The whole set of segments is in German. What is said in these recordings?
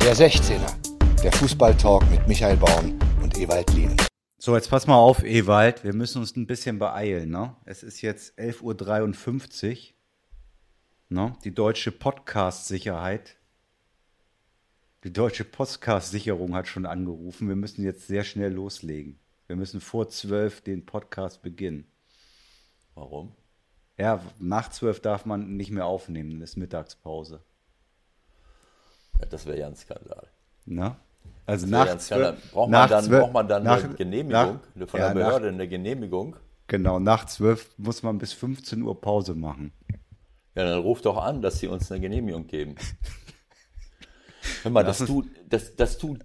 Der 16er, der Fußballtalk mit Michael Baum und Ewald Lien. So, jetzt pass mal auf, Ewald. Wir müssen uns ein bisschen beeilen. Ne? Es ist jetzt 11.53 Uhr. Ne? Die deutsche Podcast-Sicherheit, die deutsche Podcast-Sicherung hat schon angerufen. Wir müssen jetzt sehr schnell loslegen. Wir müssen vor zwölf den Podcast beginnen. Warum? Ja, nach zwölf darf man nicht mehr aufnehmen, das ist Mittagspause. Ja, das wäre ja ein Skandal. Na? Also nach ja braucht, nach man dann, braucht man dann nach, eine Genehmigung nach, von ja, der Behörde, nach, eine Genehmigung? Genau, nach zwölf muss man bis 15 Uhr Pause machen. Ja, dann ruf doch an, dass sie uns eine Genehmigung geben. Hör mal, dass du, dass, dass du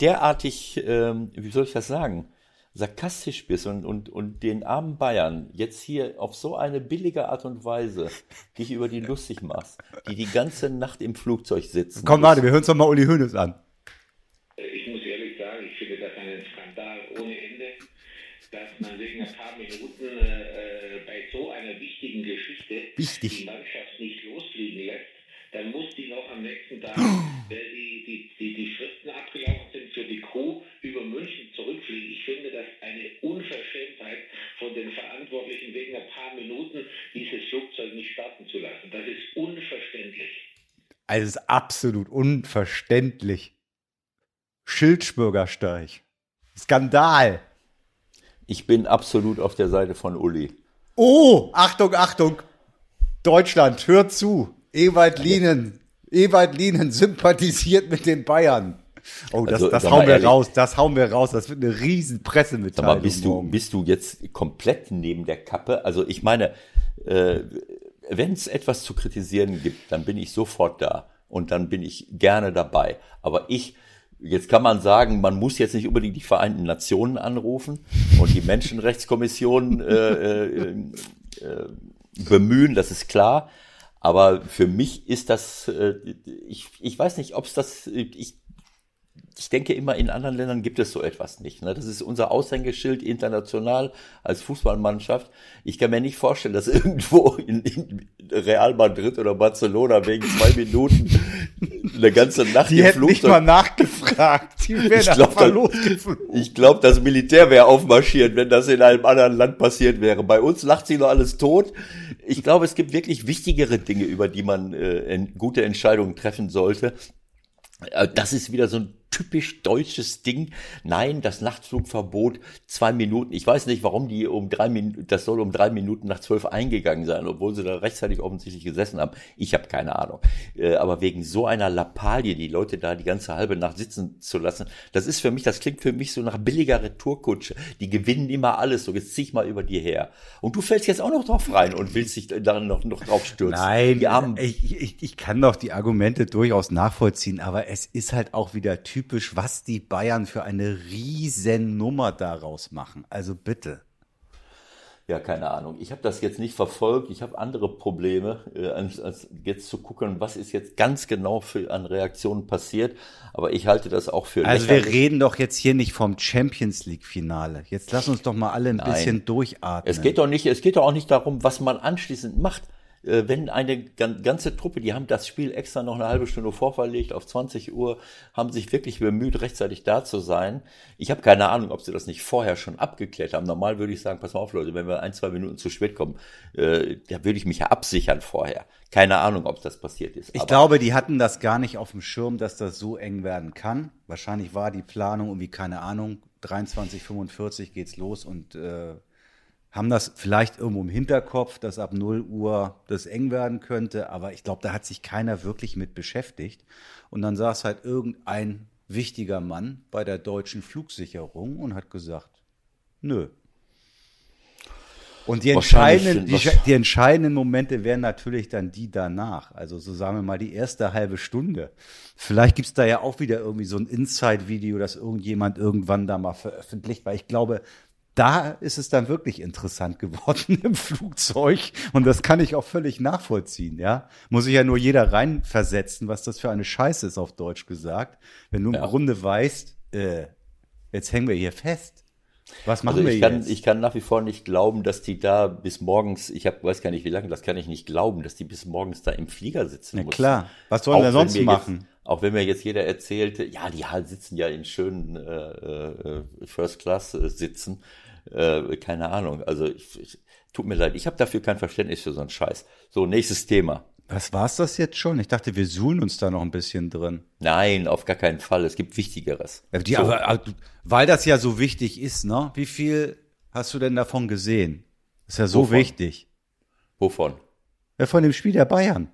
derartig, ähm, wie soll ich das sagen, sarkastisch bist und, und, und den armen Bayern jetzt hier auf so eine billige Art und Weise dich über die lustig machst, die die ganze Nacht im Flugzeug sitzen. Komm, warte, wir hören uns doch mal Uli Hoeneß an. Ich muss ehrlich sagen, ich finde das einen Skandal ohne Ende, dass man wegen ein paar Minuten äh, bei so einer wichtigen Geschichte Wichtig. die Mannschaft nicht losfliegen lässt. Dann muss die noch am nächsten Tag, weil die, die, die, die Fristen abgelaufen sind für die Crew, über München zurückfliegen. Ich finde das eine Unverschämtheit von den Verantwortlichen, wegen ein paar Minuten dieses Flugzeug nicht starten zu lassen. Das ist unverständlich. Also es ist absolut unverständlich. Schildspürgersteig. Skandal. Ich bin absolut auf der Seite von Uli. Oh, Achtung, Achtung. Deutschland, hört zu. Ewald Lienen, Ewald Lienen sympathisiert mit den Bayern. Oh, das, Also, das hauen wir ehrlich. raus, das hauen wir raus. Das wird eine riesen Pressemitteilung. mal, bist du, bist du jetzt komplett neben der Kappe? Also ich meine, äh, wenn es etwas zu kritisieren gibt, dann bin ich sofort da und dann bin ich gerne dabei. Aber ich, jetzt kann man sagen, man muss jetzt nicht unbedingt die Vereinten Nationen anrufen und die Menschenrechtskommission äh, äh, äh, bemühen, das ist klar. Aber für mich ist das, äh, ich, ich weiß nicht, ob es das, ich ich denke immer, in anderen Ländern gibt es so etwas nicht. Ne? Das ist unser Aushängeschild international als Fußballmannschaft. Ich kann mir nicht vorstellen, dass irgendwo in, in Real Madrid oder Barcelona wegen zwei Minuten eine ganze Nacht Die hätten nicht mal nachgefragt. Die wären Ich glaub, einfach dann- losgeflogen. Ich glaube, das Militär wäre aufmarschiert, wenn das in einem anderen Land passiert wäre. Bei uns lacht sich noch alles tot. Ich glaube, es gibt wirklich wichtigere Dinge, über die man äh, gute Entscheidungen treffen sollte. Äh, Das ist wieder so ein typisch deutsches Ding. Nein, das Nachtflugverbot, zwei Minuten. Ich weiß nicht, warum die um drei Minuten, das soll um drei Minuten nach zwölf eingegangen sein, obwohl sie da rechtzeitig offensichtlich gesessen haben. Ich habe keine Ahnung. Äh, Aber wegen so einer Lappalie, die Leute da die ganze halbe Nacht sitzen zu lassen, das ist für mich, das klingt für mich so nach billiger Retourkutsche. Die gewinnen immer alles, so jetzt zieh ich mal über die her. Und du fällst jetzt auch noch drauf rein und willst dich dann noch, noch drauf stürzen. Nein, ich, ich, ich kann doch die Argumente durchaus nachvollziehen, aber es ist halt auch wieder typisch, was die Bayern für eine riesen Nummer daraus machen. Also bitte. Ja, keine Ahnung. Ich habe das jetzt nicht verfolgt. Ich habe andere Probleme, äh, als, als jetzt zu gucken, was ist jetzt ganz genau für an Reaktionen passiert. Aber ich halte das auch für Also wir lächerlich. reden doch jetzt hier nicht vom Champions League Finale. Jetzt lass uns doch mal alle ein Nein. bisschen durchatmen. Es geht doch nicht, es geht doch auch nicht darum, was man anschließend macht. Äh, Wenn eine gan- ganze Truppe, die haben das Spiel extra noch eine halbe Stunde vorverlegt auf 20 Uhr, haben sich wirklich bemüht, rechtzeitig da zu sein. Ich habe keine Ahnung, ob sie das nicht vorher schon abgeklärt haben. Normal würde ich sagen, pass mal auf, Leute, wenn wir ein, zwei Minuten zu spät kommen, äh, da würde ich mich ja absichern vorher. Keine Ahnung, ob das passiert ist. Ich glaube, die hatten das gar nicht auf dem Schirm, dass das so eng werden kann. Wahrscheinlich war die Planung irgendwie, keine Ahnung, 23:45 geht's los und äh, haben das vielleicht irgendwo im Hinterkopf, dass ab 0 Uhr das eng werden könnte. Aber ich glaube, da hat sich keiner wirklich mit beschäftigt. Und dann saß halt irgendein wichtiger Mann bei der deutschen Flugsicherung und hat gesagt, nö. Und die entscheidenden, die, die entscheidenden Momente wären natürlich dann die danach. Also so sagen wir mal die erste halbe Stunde. Vielleicht gibt's da ja auch wieder irgendwie so ein Inside-Video, das irgendjemand irgendwann da mal veröffentlicht, weil ich glaube, da ist es dann wirklich interessant geworden im Flugzeug. Und das kann ich auch völlig nachvollziehen, ja. Muss sich ja nur jeder reinversetzen, was das für eine Scheiße ist, auf Deutsch gesagt. Wenn du im Ja. Grunde weißt, äh, jetzt hängen wir hier fest. Was machen Also wir ich kann, jetzt? ich kann nach wie vor nicht glauben, dass die da bis morgens, ich hab, weiß gar nicht wie lange, das kann ich nicht glauben, dass die bis morgens da im Flieger sitzen Na mussten. klar. Was sollen wir sonst machen? Jetzt, Auch wenn mir jetzt jeder erzählte, ja, die halt sitzen ja in schönen äh, äh, First Class äh, sitzen, äh, keine Ahnung. Also ich, ich, tut mir leid, ich habe dafür kein Verständnis für so einen Scheiß. So nächstes Thema. Was war's das jetzt schon? Ich dachte, wir suhlen uns da noch ein bisschen drin. Nein, auf gar keinen Fall. Es gibt Wichtigeres. Ja, die, so. aber, aber, weil das ja so wichtig ist, ne? Wie viel hast du denn davon gesehen? ist ja so Wovon? wichtig. Wovon? Ja, von dem Spiel der Bayern.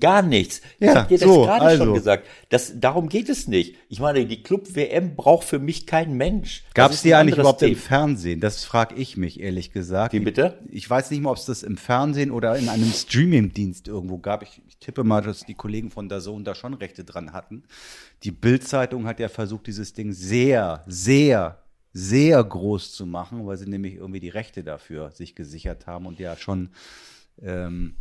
Gar nichts. Ich Ja, habe dir das so, gerade also. schon gesagt. Das, darum geht es nicht. Ich meine, die Club-WM braucht für mich kein Mensch. Gab es die eigentlich überhaupt im Thema. Fernsehen? Das frage ich mich ehrlich gesagt. Wie bitte? Ich weiß nicht mal, ob es das im Fernsehen oder in einem Streaming-Dienst irgendwo gab. Ich, ich tippe mal, dass die Kollegen von Zone da schon Rechte dran hatten. Die Bild-Zeitung hat ja versucht, dieses Ding sehr, sehr, sehr groß zu machen, weil sie nämlich irgendwie die Rechte dafür sich gesichert haben und ja schon ähm,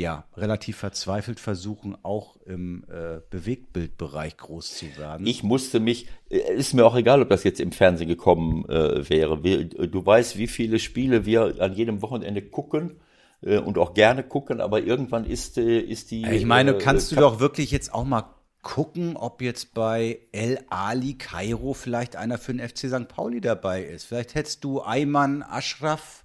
ja, relativ verzweifelt versuchen, auch im äh, Bewegtbildbereich groß zu werden. Ich musste mich, äh, ist mir auch egal, ob das jetzt im Fernsehen gekommen äh, wäre. Wir, du weißt, wie viele Spiele wir an jedem Wochenende gucken äh, und auch gerne gucken, aber irgendwann ist, äh, ist die. Ich meine, äh, kannst du doch wirklich jetzt auch mal gucken, ob jetzt bei El Ali Kairo vielleicht einer für den FC St. Pauli dabei ist. Vielleicht hättest du Ayman Ashraf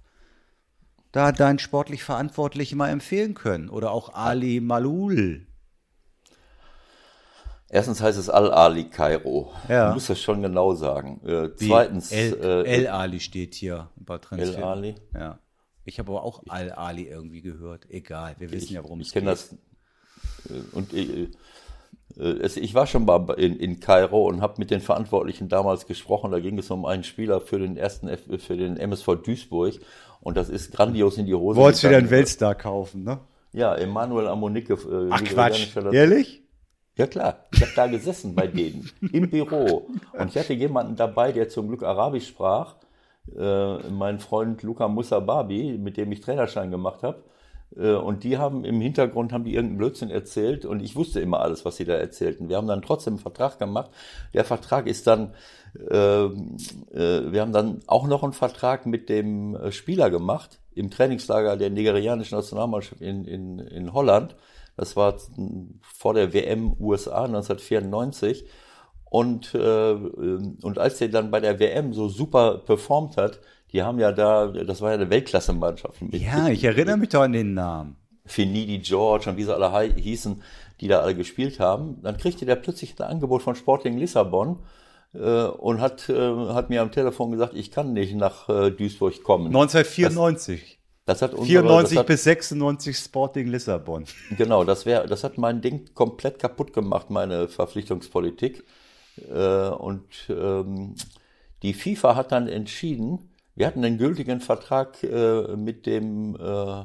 da deinen sportlich Verantwortlichen mal empfehlen können. Oder auch Ali Malul. Erstens heißt es Al-Ali Kairo. Ja. Du musst das schon genau sagen. Äh, zweitens, El, äh, El Ali steht hier bei Transfer. El Ali? Ja. Ich habe aber auch Al Ali irgendwie gehört. Egal, wir wissen ja, worum ich es kenne geht. das. äh, Und äh, äh, es, ich war schon mal in, in Kairo und habe mit den Verantwortlichen damals gesprochen. Da ging es um einen Spieler für den ersten F, für den MSV Duisburg und das ist grandios in die Hose. Wolltest wieder einen. Weltstar kaufen, ne? Ja, Emanuel Amonike. Äh, Ach Quatsch, ehrlich? Ja klar, ich habe da gesessen bei denen im Büro und ich hatte jemanden dabei, der zum Glück Arabisch sprach. Äh, mein Freund Luca Musababi, mit dem ich Trainerschein gemacht habe. Äh, und die haben im Hintergrund haben die irgendeinen Blödsinn erzählt und ich wusste immer alles, was sie da erzählten. Wir haben dann trotzdem einen Vertrag gemacht. Der Vertrag ist dann, ähm, äh, wir haben dann auch noch einen Vertrag mit dem äh, Spieler gemacht im Trainingslager der nigerianischen Nationalmannschaft in, in, in Holland. Das war vor der WM USA 1994. Und, äh, und als der dann bei der WM so super performt hat, die haben ja da, das war ja eine Weltklasse-Mannschaft. Ja, ich erinnere mich doch an den Namen. Finidi George und wie sie alle hießen, die da alle gespielt haben. Dann kriegte der plötzlich ein Angebot von Sporting Lissabon äh, und hat, äh, hat mir am Telefon gesagt, ich kann nicht nach äh, Duisburg kommen. 1994. Das hat unsere, 94 das hat, bis 96 Sporting Lissabon. Genau, das wäre, das hat mein Ding komplett kaputt gemacht, meine Verpflichtungspolitik. Äh, und ähm, die FIFA hat dann entschieden, wir hatten einen gültigen Vertrag äh, mit dem äh,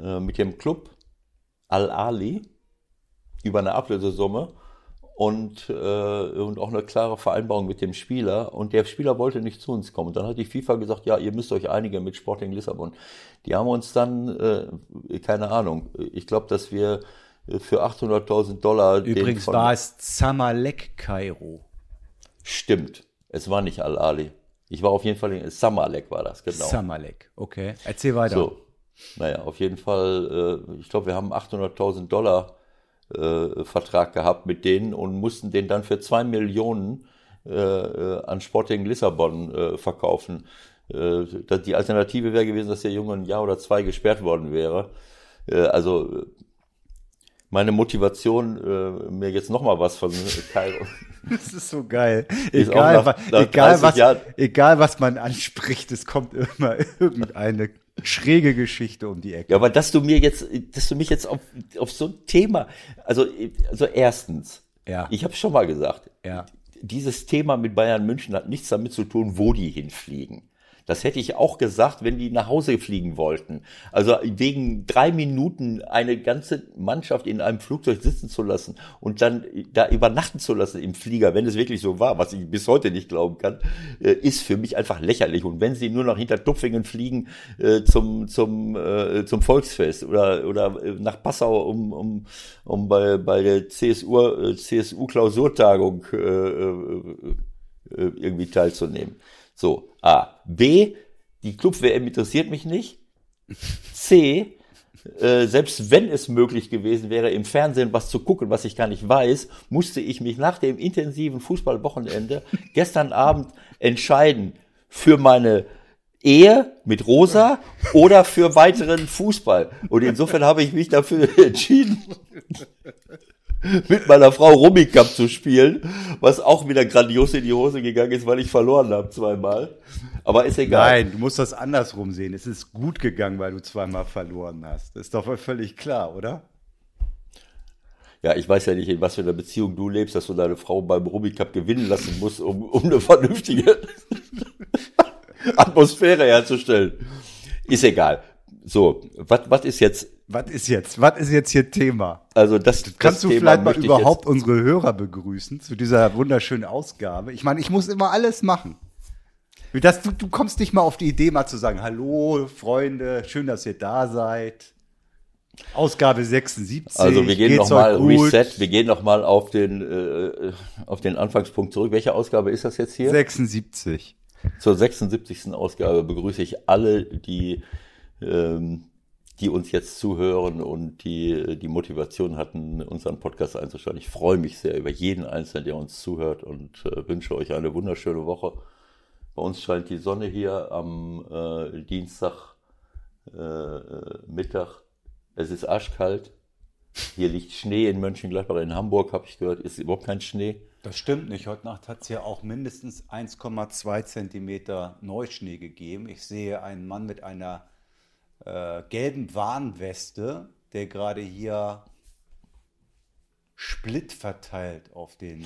äh, mit dem Club Al Ali über eine Ablösesumme und, äh, und auch eine klare Vereinbarung mit dem Spieler. Und der Spieler wollte nicht zu uns kommen. Und dann hat die FIFA gesagt, ja, ihr müsst euch einigen mit Sporting Lissabon. Die haben uns dann, äh, keine Ahnung, ich glaube, dass wir äh, für 800.000 Dollar den Übrigens war es Zamalek Kairo. Stimmt, es war nicht Al Ali. Ich war auf jeden Fall in Samalek war das, genau. Zamalek, okay. Erzähl weiter. So, naja, auf jeden Fall, äh, ich glaube, wir haben 800.000 Dollar äh, Vertrag gehabt mit denen und mussten den dann für zwei Millionen äh, äh, an Sporting Lissabon äh, verkaufen. Äh, die Alternative wäre gewesen, dass der Junge ein Jahr oder zwei gesperrt worden wäre. Also meine Motivation, äh, mir jetzt noch mal was von Kairo. Das ist so geil. Ist Egal, nach- nach egal, 30 was, Jahren- egal was man anspricht, es kommt immer irgendeine schräge Geschichte um die Ecke. Ja, aber dass du mir jetzt, dass du mich jetzt auf, auf so ein Thema, also, also erstens, Ja. ich habe schon mal gesagt, Ja. dieses Thema mit Bayern München hat nichts damit zu tun, wo die hinfliegen. Das hätte ich auch gesagt, wenn die nach Hause fliegen wollten. Also wegen drei Minuten eine ganze Mannschaft in einem Flugzeug sitzen zu lassen und dann da übernachten zu lassen im Flieger, wenn es wirklich so war, was ich bis heute nicht glauben kann, äh, ist für mich einfach lächerlich. Und wenn sie nur noch hinter Tupfingen fliegen äh, zum zum äh, zum Volksfest oder oder nach Passau, um um um bei bei der CSU CSU Klausurtagung äh, irgendwie teilzunehmen. So, A. B. Die Club-WM interessiert mich nicht. C. äh, selbst wenn es möglich gewesen wäre, im Fernsehen was zu gucken, was ich gar nicht weiß, musste ich mich nach dem intensiven Fußballwochenende gestern Abend entscheiden für meine Ehe mit Rosa oder für weiteren Fußball. Und insofern habe ich mich dafür entschieden, mit meiner Frau Rummikub zu spielen, was auch wieder grandios in die Hose gegangen ist, weil ich verloren habe zweimal. Aber ist egal. Nein, du musst das andersrum sehen. Es ist gut gegangen, weil du zweimal verloren hast. Das ist doch völlig klar, oder? Ja, ich weiß ja nicht, in was für einer Beziehung du lebst, dass du deine Frau beim Rummikub gewinnen lassen musst, um, um eine vernünftige Atmosphäre herzustellen. Ist egal. So, was ist jetzt was ist jetzt? Was ist jetzt hier Thema? Also das, das kannst du Thema vielleicht mal überhaupt unsere Hörer begrüßen zu dieser wunderschönen Ausgabe. Ich meine, ich muss immer alles machen. Das, du, du kommst nicht mal auf die Idee, mal zu sagen, hallo Freunde, schön, dass ihr da seid. Ausgabe 76. Also wir gehen nochmal Reset, wir gehen nochmal auf den äh, auf den Anfangspunkt zurück. Welche Ausgabe ist das jetzt hier? 76. Zur 76. Ausgabe begrüße ich alle, die ähm, die uns jetzt zuhören und die die Motivation hatten, unseren Podcast einzuschalten. Ich freue mich sehr über jeden Einzelnen, der uns zuhört und äh, wünsche euch eine wunderschöne Woche. Bei uns scheint die Sonne hier am äh, Dienstag äh, äh Mittag. Es ist arschkalt. Hier liegt Schnee in Mönchengladbach. In Hamburg habe ich gehört, ist überhaupt kein Schnee. Das stimmt nicht. Heute Nacht hat es ja auch mindestens 1,2 Zentimeter Neuschnee gegeben. Ich sehe einen Mann mit einer äh, gelben Warnweste, der gerade hier Split verteilt auf den.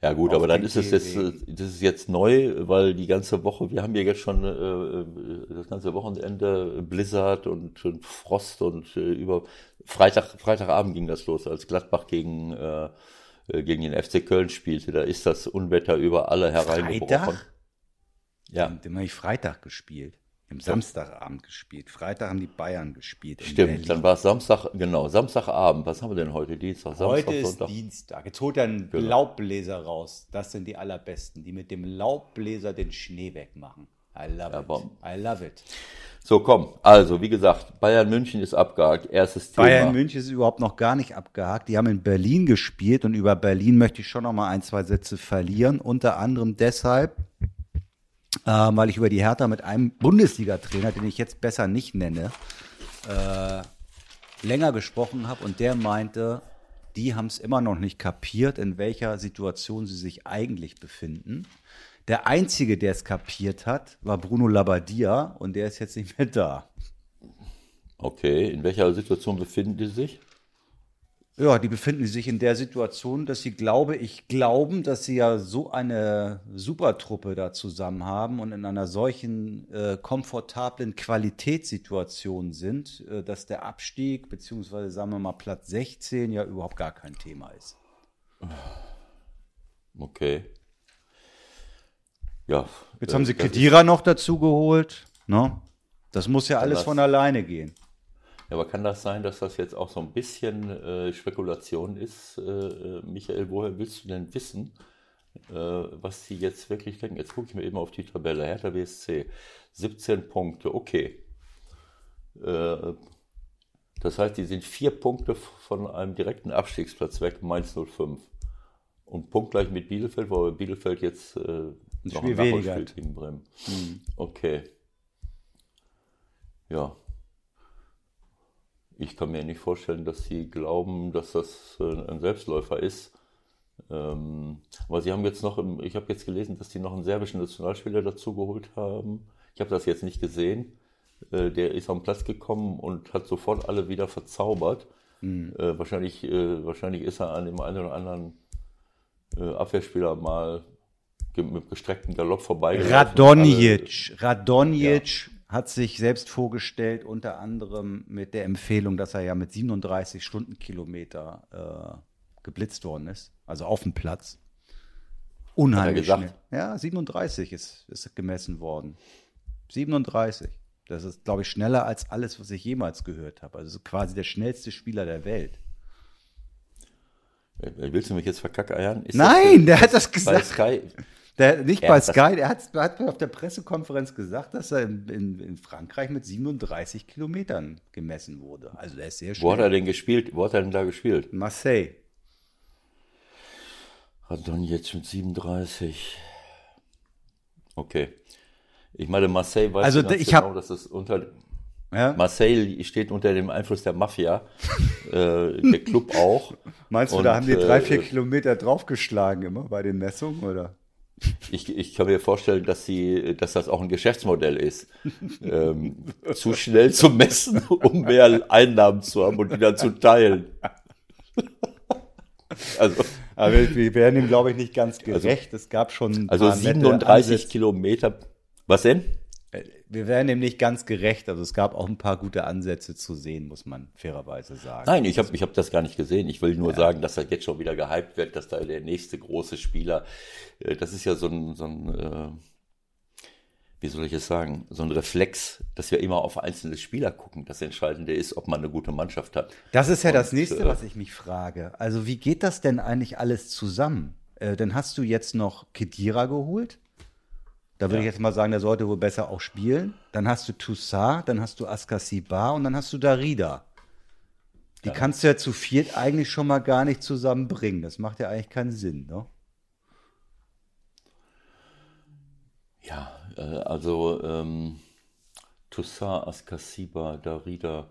Ja gut, aber dann ist es jetzt, äh, das ist jetzt neu, weil die ganze Woche, wir haben ja jetzt schon äh, äh, das ganze Wochenende Blizzard und, und Frost und äh, über Freitag, Freitagabend ging das los, als Gladbach gegen äh, äh gegen den FC Köln spielte. Da ist das Unwetter über alle hereingebrochen. Freitag? Ja. Den habe ich Freitag gespielt. Im Samstagabend gespielt. Freitag haben die Bayern gespielt. Stimmt, dann war es Samstag, genau, Samstagabend. Was haben wir denn heute? Dienstag, Samstag, Heute ist Sonntag. Dienstag. Jetzt holt er einen genau. Laubbläser raus. Das sind die allerbesten, die mit dem Laubbläser den Schnee wegmachen. I love ja, it. Bom. I love it. So, komm. Also, wie gesagt, Bayern München ist abgehakt. Erstes Thema. Bayern München ist überhaupt noch gar nicht abgehakt. Die haben in Berlin gespielt und über Berlin möchte ich schon noch mal ein, zwei Sätze verlieren. Unter anderem deshalb, ähm, weil ich über die Hertha mit einem Bundesliga-Trainer, den ich jetzt besser nicht nenne, äh, länger gesprochen habe und der meinte, die haben es immer noch nicht kapiert, in welcher Situation sie sich eigentlich befinden. Der Einzige, der es kapiert hat, war Bruno Labbadia und der ist jetzt nicht mehr da. Okay, in welcher Situation befinden die sich? Ja, die befinden sich in der Situation, dass sie, glaube ich, glauben, dass sie ja so eine Supertruppe da zusammen haben und in einer solchen äh, komfortablen Qualitätssituation sind, äh, dass der Abstieg, beziehungsweise sagen wir mal Platz 16, ja überhaupt gar kein Thema ist. Okay. Ja. Jetzt haben sie Kedira noch dazu geholt. Ne? Das muss ja alles von alleine gehen. Ja, aber kann das sein, dass das jetzt auch so ein bisschen äh, Spekulation ist, äh, äh Michael? Woher willst du denn wissen, äh, was sie jetzt wirklich denken? Jetzt gucke ich mir eben auf die Tabelle. Hertha BSC, 17 Punkte, okay. Äh, das heißt, die sind vier Punkte von einem direkten Abstiegsplatz weg, Mainz 05. Und punktgleich mit Bielefeld, wo Bielefeld jetzt äh, noch ein Nachholspiel gegen Bremen. Mhm. Okay. Ja, ich kann mir nicht vorstellen, dass sie glauben, dass das äh, ein Selbstläufer ist. Ähm, aber sie haben jetzt noch, im, ich habe jetzt gelesen, dass sie noch einen serbischen Nationalspieler dazu geholt haben. Ich habe das jetzt nicht gesehen. Äh, der ist am Platz gekommen und hat sofort alle wieder verzaubert. Mhm. Äh, wahrscheinlich, wahrscheinlich ist er an dem einen oder anderen Abwehrspieler mal mit gestrecktem Galopp vorbeigelaufen. Radonjic. Radonjic ja hat sich selbst vorgestellt, unter anderem mit der Empfehlung, dass er ja mit 37 Stundenkilometer äh, geblitzt worden ist, also auf dem Platz. Unheimlich schnell. Ja, 37 ist, ist gemessen worden. 37. Das ist, glaube ich, schneller als alles, was ich jemals gehört habe. Also quasi der schnellste Spieler der Welt. Willst du mich jetzt verkackeiern? Ist Nein, der hat das gesagt. Sky, Der, nicht Er bei Sky, er hat, hat auf der Pressekonferenz gesagt, dass er in, in, in Frankreich mit 37 Kilometern gemessen wurde. Also der ist sehr Wo hat er denn gespielt? Wo hat er denn da gespielt? Marseille. Hat dann jetzt mit 37. Okay. Ich meine, Marseille weiß Also, ich genau, hab- dass es unter Ja? Marseille steht unter dem Einfluss der Mafia, äh, der Club auch. Meinst du, Und, da haben die äh, drei, vier Kilometer draufgeschlagen immer bei den Messungen, oder? Ich, ich kann mir vorstellen, dass sie, dass das auch ein Geschäftsmodell ist. ähm, zu schnell zu messen, um mehr Einnahmen zu haben und die dann zu teilen. also, Aber wir, werden ihm, glaube ich, nicht ganz gerecht. es gab schon also paar nette 37 Ansätze. Kilometer. Was denn? Wir werden ihm nicht ganz gerecht. Also es gab auch ein paar gute Ansätze zu sehen, muss man fairerweise sagen. Nein, ich habe ich hab das gar nicht gesehen. Ich will nur sagen, dass er jetzt schon wieder gehypt wird, dass da der nächste große Spieler, äh, das ist ja so ein, so ein äh, wie soll ich es sagen, so ein Reflex, dass wir immer auf einzelne Spieler gucken. Das Entscheidende ist, ob man eine gute Mannschaft hat. Das ist ja das Und, nächste, äh, was ich mich frage. Also wie geht das denn eigentlich alles zusammen? Äh, dann hast du jetzt noch Kedira geholt. Da würde ich jetzt mal sagen, der sollte wohl besser auch spielen. Dann hast du Toussaint, dann hast du Askasibar und dann hast du Darida. Die kannst du ja zu viert eigentlich schon mal gar nicht zusammenbringen. Das macht ja eigentlich keinen Sinn, ne? Ja, äh, also ähm, Toussaint, Askasiba, Darida.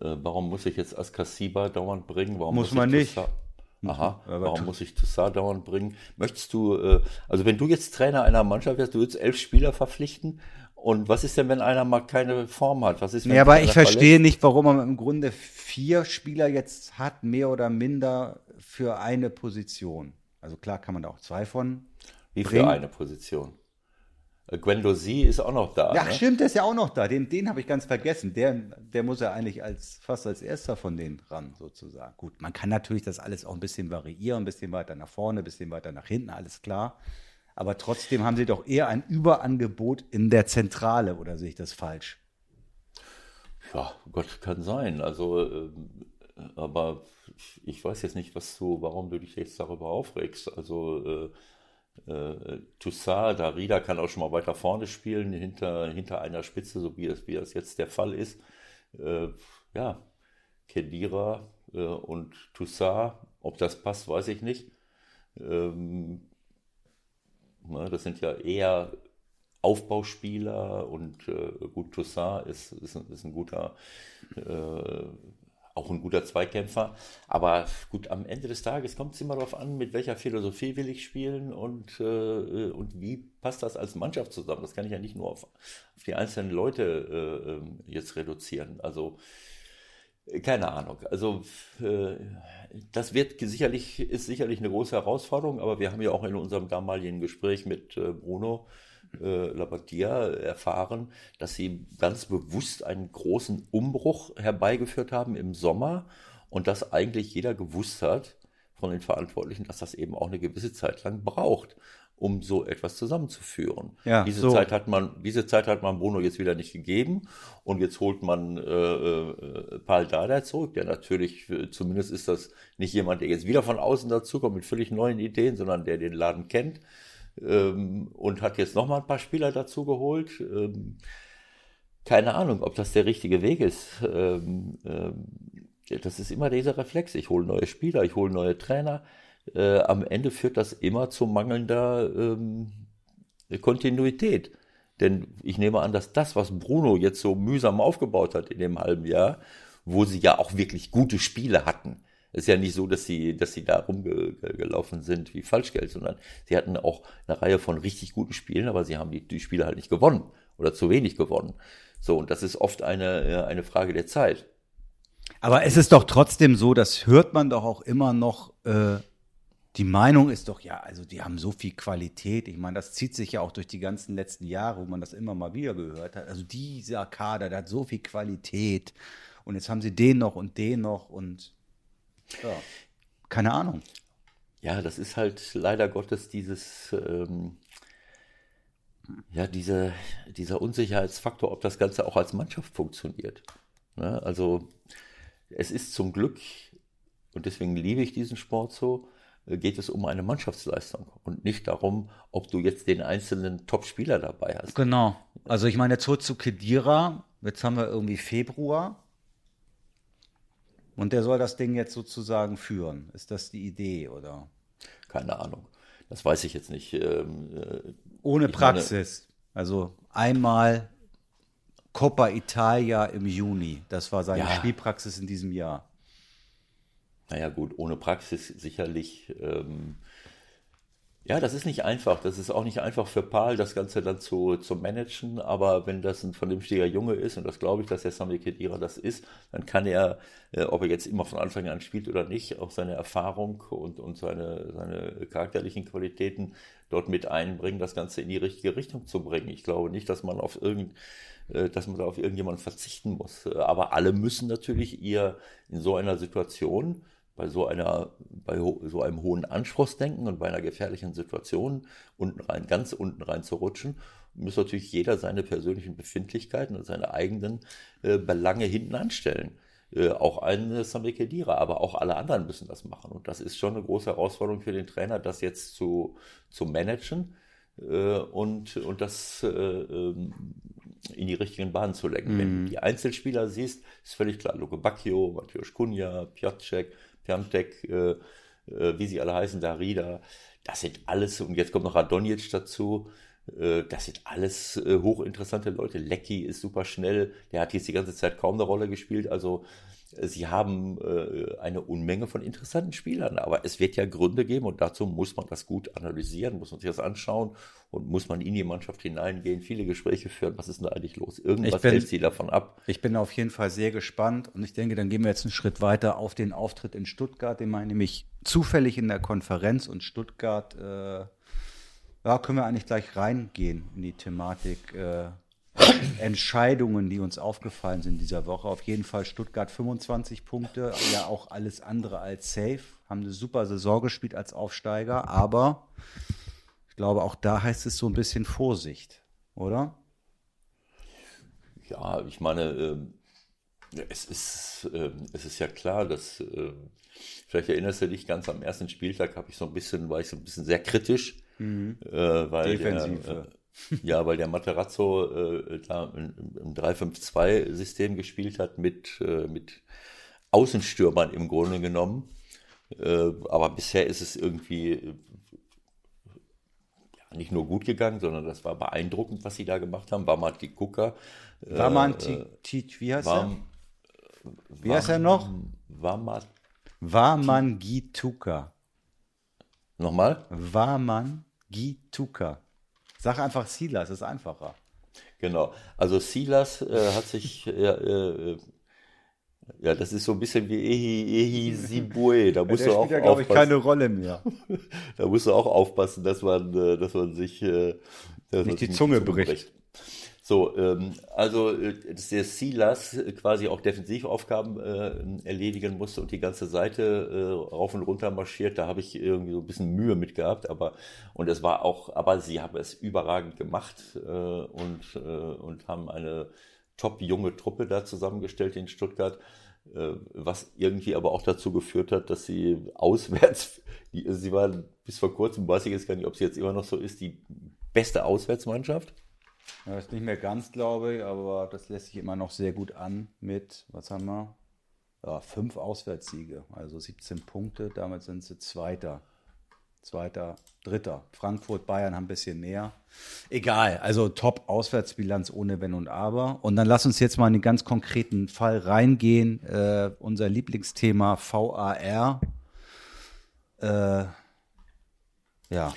Äh, warum muss ich jetzt Askasiba dauernd bringen? Warum Muss ich man nicht. Toussaint- Aha, Aber warum muss ich Toussaint dauernd bringen? Möchtest du, äh, also wenn du jetzt Trainer einer Mannschaft wärst, du würdest elf Spieler verpflichten und was ist denn, wenn einer mal keine Form hat? Was ist, Ja, aber ich verstehe verletzt? nicht, warum man im Grunde vier Spieler jetzt hat, mehr oder minder für eine Position. Also klar kann man da auch zwei von. Wie für bringen. eine Position? Äh, Guendouzi ist auch noch da. Ja, ne? stimmt, der ist ja auch noch da. Den, den habe ich ganz vergessen. Der, der muss ja eigentlich als fast als erster von denen ran, sozusagen. Gut, man kann natürlich das alles auch ein bisschen variieren, ein bisschen weiter nach vorne, ein bisschen weiter nach hinten, alles klar. Aber trotzdem haben sie doch eher ein Überangebot in der Zentrale, oder sehe ich das falsch? Ja, Gott, kann sein. Also, ähm, aber ich weiß jetzt nicht, was du, warum du dich jetzt darüber aufregst. Also, äh, Toussaint, Darida kann auch schon mal weiter vorne spielen, hinter, hinter einer Spitze, so wie es, wie das jetzt der Fall ist. Äh, ja, Kedira äh, und Toussaint, ob das passt, weiß ich nicht. Ähm, ne, das sind ja eher Aufbauspieler und äh, gut, Toussaint ist, ist, ein- ist ein guter, äh, auch ein guter Zweikämpfer. Aber gut, am Ende des Tages kommt es immer darauf an, mit welcher Philosophie will ich spielen und, äh, und wie passt das als Mannschaft zusammen. Das kann ich ja nicht nur auf, auf die einzelnen Leute äh, ähm, jetzt reduzieren. Also keine Ahnung. Also äh, das wird sicherlich, ist sicherlich eine große Herausforderung, aber wir haben ja auch in unserem damaligen Gespräch mit äh, Bruno äh, Labbadia erfahren, dass sie ganz bewusst einen großen Umbruch herbeigeführt haben im Sommer und dass eigentlich jeder gewusst hat von den Verantwortlichen, dass das eben auch eine gewisse Zeit lang braucht, um so etwas zusammenzuführen. Ja, diese so. Zeit hat man, diese Zeit hat man Bruno jetzt wieder nicht gegeben und jetzt holt man äh, äh, Paul Dardai zurück, der natürlich, äh, zumindest ist das nicht jemand, der jetzt wieder von außen dazukommt mit völlig neuen Ideen, sondern der den Laden kennt ähm, und hat jetzt nochmal ein paar Spieler dazu geholt. Ähm, keine Ahnung, ob das der richtige Weg ist. Ähm, ähm, das ist immer dieser Reflex. Ich hole neue Spieler, ich hole neue Trainer. Äh, am Ende führt das immer zu mangelnder ähm, Kontinuität. Denn ich nehme an, dass das, was Bruno jetzt so mühsam aufgebaut hat in dem halben Jahr, wo sie ja auch wirklich gute Spiele hatten. Ist ja nicht so, dass sie, dass sie da rumgelaufen sind wie Falschgeld, sondern sie hatten auch eine Reihe von richtig guten Spielen, aber sie haben die, die Spiele halt nicht gewonnen oder zu wenig gewonnen. So, und das ist oft eine, äh, eine Frage der Zeit. Aber es ist doch trotzdem so, das hört man doch auch immer noch. Äh, die Meinung ist doch, ja, also die haben so viel Qualität. Ich meine, das zieht sich ja auch durch die ganzen letzten Jahre, wo man das immer mal wieder gehört hat. Also dieser Kader, der hat so viel Qualität. Und jetzt haben sie den noch und den noch und ja, keine Ahnung. Ja, das ist halt leider Gottes dieses, ähm, ja, diese, dieser Unsicherheitsfaktor, ob das Ganze auch als Mannschaft funktioniert. Ne? Also es ist zum Glück, und deswegen liebe ich diesen Sport so, geht es um eine Mannschaftsleistung und nicht darum, ob du jetzt den einzelnen Top-Spieler dabei hast. Genau. Also ich meine, zurück zu Kedira. Jetzt haben wir irgendwie Februar. Und der soll das Ding jetzt sozusagen führen. Ist das die Idee, oder? Keine Ahnung. Das weiß ich jetzt nicht. Ähm, äh, Ohne Praxis. Meine, also einmal Coppa Italia im Juni. Das war seine ja. Spielpraxis in diesem Jahr. Naja gut, ohne Praxis sicherlich. Ähm, ja, das ist nicht einfach. Das ist auch nicht einfach für Paul, das Ganze dann zu, zu managen. Aber wenn das ein vernünftiger Junge ist, und das glaube ich, dass der Sami Khedira das ist, dann kann er, äh, ob er jetzt immer von Anfang an spielt oder nicht, auch seine Erfahrung und, und seine, seine charakterlichen Qualitäten dort mit einbringen, das Ganze in die richtige Richtung zu bringen. Ich glaube nicht, dass man auf irgend, äh, dass man da auf irgendjemanden verzichten muss. Aber alle müssen natürlich ihr in so einer Situation bei so einer, bei so einem hohen Anspruchsdenken und bei einer gefährlichen Situation unten rein, ganz unten rein zu rutschen, muss natürlich jeder seine persönlichen Befindlichkeiten und seine eigenen äh, Belange hinten anstellen. Äh, auch ein Sami Khedira, aber auch alle anderen müssen das machen. Und das ist schon eine große Herausforderung für den Trainer, das jetzt zu, zu managen äh, und, und das äh, ähm, in die richtigen Bahnen zu lenken. Mm. Wenn du mhm. die Einzelspieler siehst, ist völlig klar, Luke Bacchio, Mateusz Kunja, Piotczek, Piantek, äh, äh, wie sie alle heißen, Darida, das sind alles, und jetzt kommt noch Radonjic dazu, äh, das sind alles äh, hochinteressante Leute. Lecky ist super schnell, der hat jetzt die ganze Zeit kaum eine Rolle gespielt, also Sie haben äh, eine Unmenge von interessanten Spielern, aber es wird ja Gründe geben und dazu muss man das gut analysieren, muss man sich das anschauen und muss man in die Mannschaft hineingehen, viele Gespräche führen. Was ist denn da eigentlich los? Irgendwas bin, hält sie davon ab. Ich bin auf jeden Fall sehr gespannt und ich denke, dann gehen wir jetzt einen Schritt weiter auf den Auftritt in Stuttgart, den man nämlich zufällig in der Konferenz und Stuttgart, äh, ja, können wir eigentlich gleich reingehen in die Thematik. Äh, Entscheidungen, die uns aufgefallen sind dieser Woche. Auf jeden Fall Stuttgart 25 Punkte, ja auch alles andere als safe. Haben eine super Saison gespielt als Aufsteiger, aber ich glaube, auch da heißt es so ein bisschen Vorsicht, oder? Ja, ich meine, äh, es, ist, äh, es ist ja klar, dass äh, vielleicht erinnerst du dich ganz am ersten Spieltag, habe ich so ein bisschen, war ich so ein bisschen sehr kritisch, mhm. Äh, weil Defensive. Der, äh, ja, weil der Materazzo äh, da im, im 3-5-2-System gespielt hat mit, äh, mit Außenstürmern im Grunde genommen. Äh, aber bisher ist es irgendwie äh, ja, nicht nur gut gegangen, sondern das war beeindruckend, was sie da gemacht haben. Waman Tikuka. Äh, Waman Tit, wie heißt er? Wie heißt er noch? Waman. Waman Gituka. Nochmal? Waman Gituka. Sag einfach Silas, ist einfacher. Genau. Also Silas äh, hat sich, äh, äh, ja, das ist so ein bisschen wie Ehi, Ehi Sibue. Da musst ja, du auch ja, glaube ich, keine Rolle mehr. da musst du auch aufpassen, dass man, äh, dass man sich äh, dass nicht die Zunge bricht. bricht. So, ähm, also äh, dass der Silas quasi auch Defensivaufgaben äh, erledigen musste und die ganze Seite äh, rauf und runter marschiert, da habe ich irgendwie so ein bisschen Mühe mit gehabt, aber und es war auch, aber sie haben es überragend gemacht äh, und, äh, und haben eine top junge Truppe da zusammengestellt in Stuttgart, äh, was irgendwie aber auch dazu geführt hat, dass sie auswärts, die, sie waren bis vor kurzem, weiß ich jetzt gar nicht, ob sie jetzt immer noch so ist, die beste Auswärtsmannschaft. Ja, ist nicht mehr ganz, glaube ich, aber das lässt sich immer noch sehr gut an mit, was haben wir? Ja, fünf Auswärtssiege, also 17 Punkte, damit sind sie Zweiter. Zweiter, Dritter. Frankfurt, Bayern haben ein bisschen mehr. Egal, also Top-Auswärtsbilanz ohne Wenn und Aber. Und dann lass uns jetzt mal in den ganz konkreten Fall reingehen. Äh, unser Lieblingsthema VAR. Äh, ja,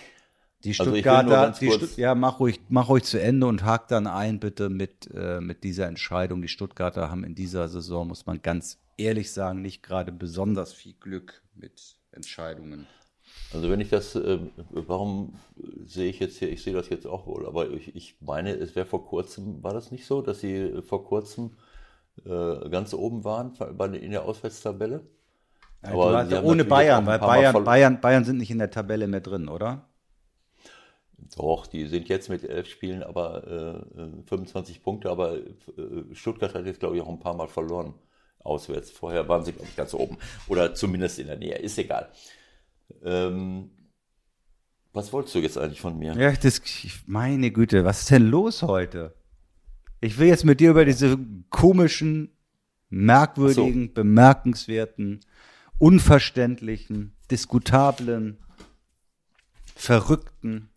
die also Stuttgarter, also die Stutt ja, mach ruhig, mach ruhig zu Ende und hakt dann ein, bitte, mit, äh, mit dieser Entscheidung. Die Stuttgarter haben in dieser Saison, muss man ganz ehrlich sagen, nicht gerade besonders viel Glück mit Entscheidungen. Also wenn ich das, äh, warum sehe ich jetzt hier, ich sehe das jetzt auch wohl, aber ich, ich meine, es wäre vor kurzem, war das nicht so, dass sie vor kurzem äh, ganz oben waren in der Auswärtstabelle? Ja, aber ohne Bayern, weil Bayern, Bayern, Bayern sind nicht in der Tabelle mehr drin, oder? Doch, die sind jetzt mit elf Spielen aber äh, 25 Punkte, aber äh, Stuttgart hat jetzt, glaube ich, auch ein paar Mal verloren auswärts. Vorher waren sie, glaube ich, ganz oben. Oder zumindest in der Nähe, ist egal. Ähm, was wolltest du jetzt eigentlich von mir? Ja, das, meine Güte, was ist denn los heute? Ich will jetzt mit dir über diese komischen, merkwürdigen, Ach bemerkenswerten, unverständlichen, diskutablen, verrückten,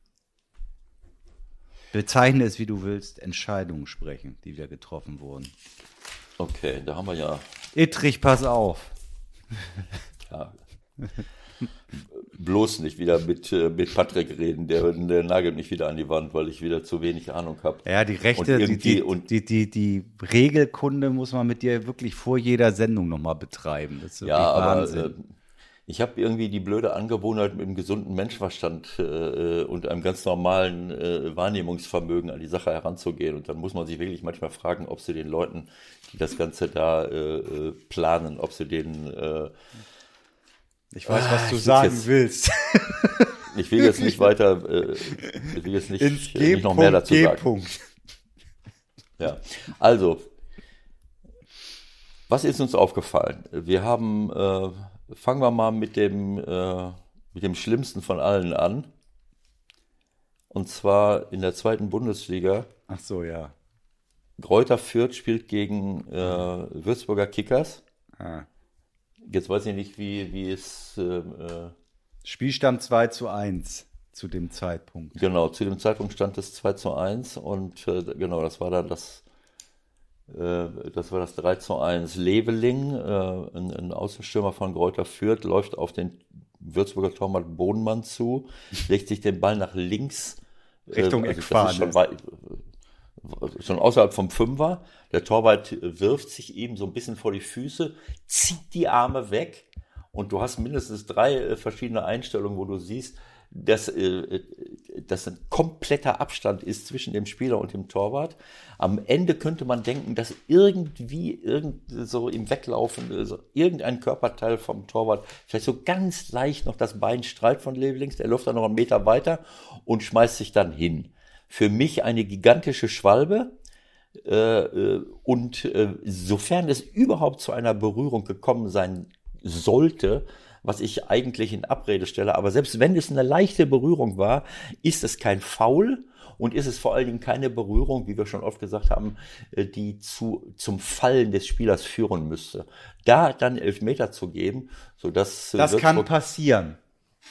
bezeichne es wie du willst, Entscheidungen sprechen, die wir getroffen wurden. Okay, da haben wir ja, Ittrich, pass auf. ja bloß nicht wieder mit, äh, mit Patrick reden, der, der nagelt mich wieder an die Wand, weil ich wieder zu wenig Ahnung habe. Ja, die Rechte, Und die, die, und- die, die, die Regelkunde muss man mit dir wirklich vor jeder Sendung nochmal betreiben. Das ist wirklich Ja, aber Wahnsinn. äh, ich habe irgendwie die blöde Angewohnheit, mit einem gesunden Menschenverstand äh, und einem ganz normalen äh, Wahrnehmungsvermögen an die Sache heranzugehen. Und dann muss man sich wirklich manchmal fragen, ob sie den Leuten, die das Ganze da äh, äh, planen, ob sie denen, äh, ich weiß, was du ich sagen jetzt- willst. ich will jetzt nicht weiter, äh, ich will jetzt nicht, äh, nicht noch mehr dazu sagen. G-Punkt. Ja, also, was ist uns aufgefallen? Wir haben, äh, fangen wir mal mit dem, äh, mit dem Schlimmsten von allen an. Und zwar in der zweiten Bundesliga. Ach so, ja. Greuther Fürth spielt gegen äh, Würzburger Kickers. Ah. Jetzt weiß ich nicht, wie, wie es, äh, äh, Spielstand 2 zu 1 zu dem Zeitpunkt. genau, zu dem Zeitpunkt stand es 2 zu 1 und äh, genau, das war dann das, das war das 3 zu 1. Leveling, äh, ein, ein Außenstürmer von Greuther Fürth, läuft auf den Würzburger Torwart Bohnmann zu, legt sich den Ball nach links. äh, Richtung das Eckfahne. schon, weit, schon außerhalb vom Fünfer. Der Torwart wirft sich ihm so ein bisschen vor die Füße, zieht die Arme weg und du hast mindestens drei äh, verschiedene Einstellungen, wo du siehst, dass, äh, dass ein kompletter Abstand ist zwischen dem Spieler und dem Torwart. Am Ende könnte man denken, dass irgendwie irgend so im Weglaufen also irgendein Körperteil vom Torwart vielleicht so ganz leicht noch das Bein streift von Levelings, der läuft dann noch einen Meter weiter und schmeißt sich dann hin. Für mich eine gigantische Schwalbe. Äh, äh, und äh, sofern es überhaupt zu einer Berührung gekommen sein sollte, was ich eigentlich in Abrede stelle, aber selbst wenn es eine leichte Berührung war, ist es kein Foul und ist es vor allen Dingen keine Berührung, wie wir schon oft gesagt haben, äh, die zu, zum Fallen des Spielers führen müsste. Da dann Elfmeter zu geben, sodass äh, Das kann passieren.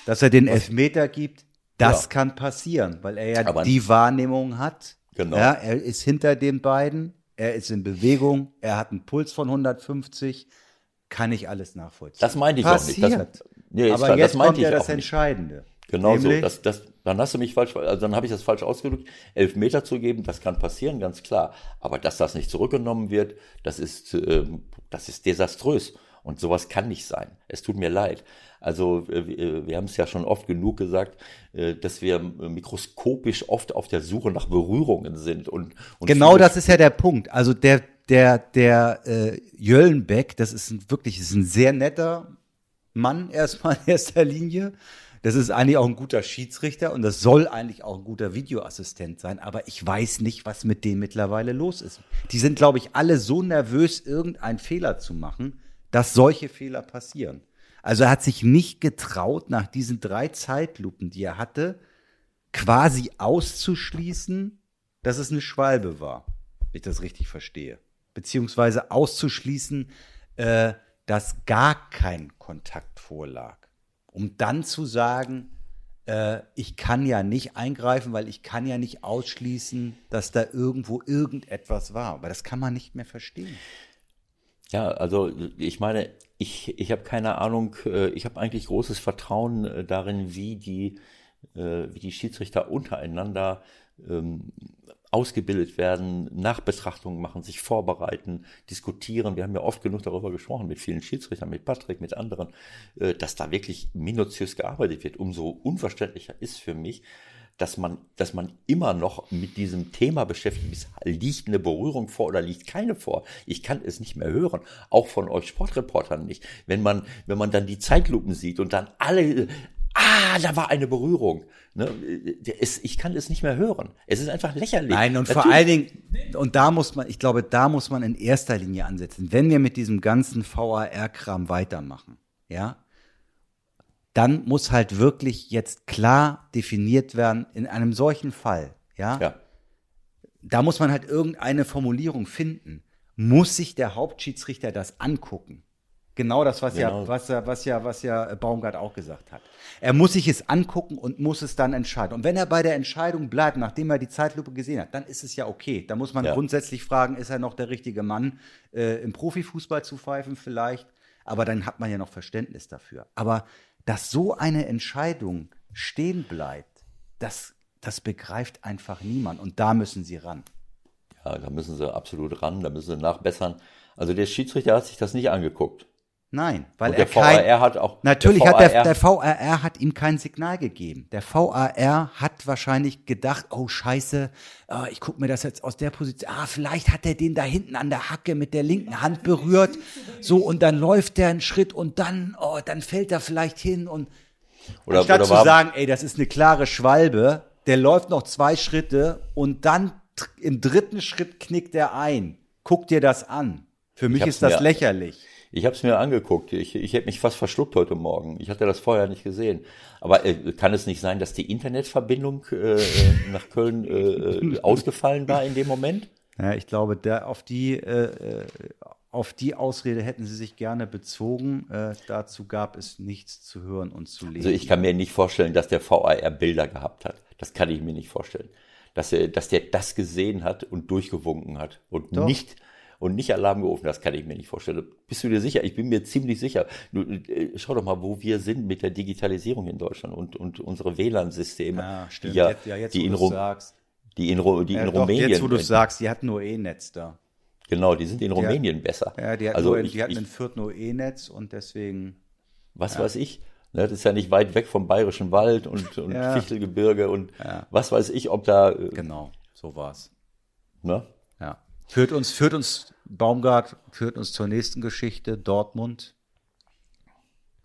Dass er den Elfmeter gibt, das Ja. kann passieren, weil er ja Aber- die Wahrnehmung hat. Genau. Ja, er ist hinter den beiden, er ist in Bewegung, er hat einen Puls von 150, kann ich alles nachvollziehen. Das meinte ich auch nicht. Das- Passiert. Nee, ist Aber klar, das jetzt meinte kommt ja das. Entscheidende. Genau so. Das, das, dann hast du mich falsch, also dann habe ich das falsch ausgedrückt. Elfmeter zu geben, das kann passieren, ganz klar. Aber dass das nicht zurückgenommen wird, das ist, ähm, das ist desaströs. Und sowas kann nicht sein. Es tut mir leid. Also äh, wir wir haben es ja schon oft genug gesagt, äh, dass wir äh, mikroskopisch oft auf der Suche nach Berührungen sind. Und, und Genau das ist ja der Punkt. Also der, der, der äh, Jöllenbeck, das ist ein, wirklich ist ein sehr netter Mann erstmal in erster Linie. Das ist eigentlich auch ein guter Schiedsrichter und das soll eigentlich auch ein guter Videoassistent sein, aber ich weiß nicht, was mit denen mittlerweile los ist. Die sind, glaube ich, alle so nervös, irgendeinen Fehler zu machen, dass solche Fehler passieren. Also er hat sich nicht getraut, nach diesen drei Zeitlupen, die er hatte, quasi auszuschließen, dass es eine Schwalbe war, wenn ich das richtig verstehe. Beziehungsweise auszuschließen, äh, dass gar kein Kontakt vorlag. Um dann zu sagen, äh, ich kann ja nicht eingreifen, weil ich kann ja nicht ausschließen, dass da irgendwo irgendetwas war. Aber das kann man nicht mehr verstehen. Ja, also ich meine, ich, ich habe keine Ahnung, äh, ich habe eigentlich großes Vertrauen äh, darin, wie die, äh, wie die Schiedsrichter untereinander ähm, ausgebildet werden, Nachbetrachtungen machen, sich vorbereiten, diskutieren. Wir haben ja oft genug darüber gesprochen mit vielen Schiedsrichtern, mit Patrick, mit anderen, äh, dass da wirklich minutiös gearbeitet wird. Umso unverständlicher ist für mich, dass man, dass man immer noch mit diesem Thema beschäftigt ist. Liegt eine Berührung vor oder liegt keine vor? Ich kann es nicht mehr hören. Auch von euch Sportreportern nicht. Wenn man, wenn man dann die Zeitlupen sieht und dann alle, ah, da war eine Berührung. Ne? Es, ich kann es nicht mehr hören. Es ist einfach lächerlich. Nein, und vor Natürlich- allen Dingen, und da muss man, ich glaube, da muss man in erster Linie ansetzen. Wenn wir mit diesem ganzen VAR-Kram weitermachen, ja, dann muss halt wirklich jetzt klar definiert werden, in einem solchen Fall, ja, Ja. da muss man halt irgendeine Formulierung finden. Muss sich der Hauptschiedsrichter das angucken? Genau das, was ja, Genau. was ja, was ja, was ja Baumgart auch gesagt hat. Er muss sich es angucken und muss es dann entscheiden. Und wenn er bei der Entscheidung bleibt, nachdem er die Zeitlupe gesehen hat, dann ist es ja okay. Da muss man Ja. grundsätzlich fragen, ist er noch der richtige Mann, äh, im Profifußball zu pfeifen vielleicht? Aber dann hat man ja noch Verständnis dafür. Aber dass so eine Entscheidung stehen bleibt, das, das begreift einfach niemand. Und da müssen sie ran. Ja, da müssen sie absolut ran, da müssen sie nachbessern. Also der Schiedsrichter hat sich das nicht angeguckt. Nein, weil Und er der kein, VAR hat auch. Natürlich der hat der, VAR der VAR hat ihm kein Signal gegeben. Der VAR hat wahrscheinlich gedacht, oh Scheiße, äh, ich gucke mir das jetzt aus der Position. Ah, vielleicht hat er den da hinten an der Hacke mit der linken Hand berührt. So und dann läuft der einen Schritt und dann, oh, dann fällt er vielleicht hin und oder, Anstatt oder zu sagen, ey, das ist eine klare Schwalbe, der läuft noch zwei Schritte und dann im dritten Schritt knickt er ein. Guck dir das an. Für mich ist das mir- lächerlich. Ich habe es mir angeguckt. Ich, ich hätte mich fast verschluckt heute Morgen. Ich hatte das vorher nicht gesehen. Aber äh, kann es nicht sein, dass die Internetverbindung äh, äh, nach Köln äh, äh, ausgefallen war in dem Moment? Ja, ich glaube, der, auf, die, äh, äh, auf die Ausrede hätten sie sich gerne bezogen. Äh, dazu gab es nichts zu hören und zu lesen. Also ich kann mir nicht vorstellen, dass der VAR Bilder gehabt hat. Das kann ich mir nicht vorstellen. Dass er, dass der das gesehen hat und durchgewunken hat und Doch. nicht und nicht Alarm gerufen. Das kann ich mir nicht vorstellen. Bist du dir sicher? Ich bin mir ziemlich sicher. Du, äh, schau doch mal, wo wir sind mit der Digitalisierung in Deutschland und und unsere WLAN-Systeme, ja, die stimmt. ja, jetzt, ja, jetzt die wo in du Rum, sagst. die in, Ru- die Ja, in doch, Rumänien, jetzt, wo du sagst, die hatten nur E-Netz da. genau, die sind in Rumänien besser. Ja, die hatten, also nur, ich, die hatten ich, in Fürth nur E-Netz und deswegen. was weiß ich. Ne, das ist ja nicht weit weg vom Bayerischen Wald und, und Ja. Fichtelgebirge und was weiß ich, ob da, äh, Genau, so war's. ne? Ja. Führt uns, führt uns, Baumgart führt uns zur nächsten Geschichte, Dortmund.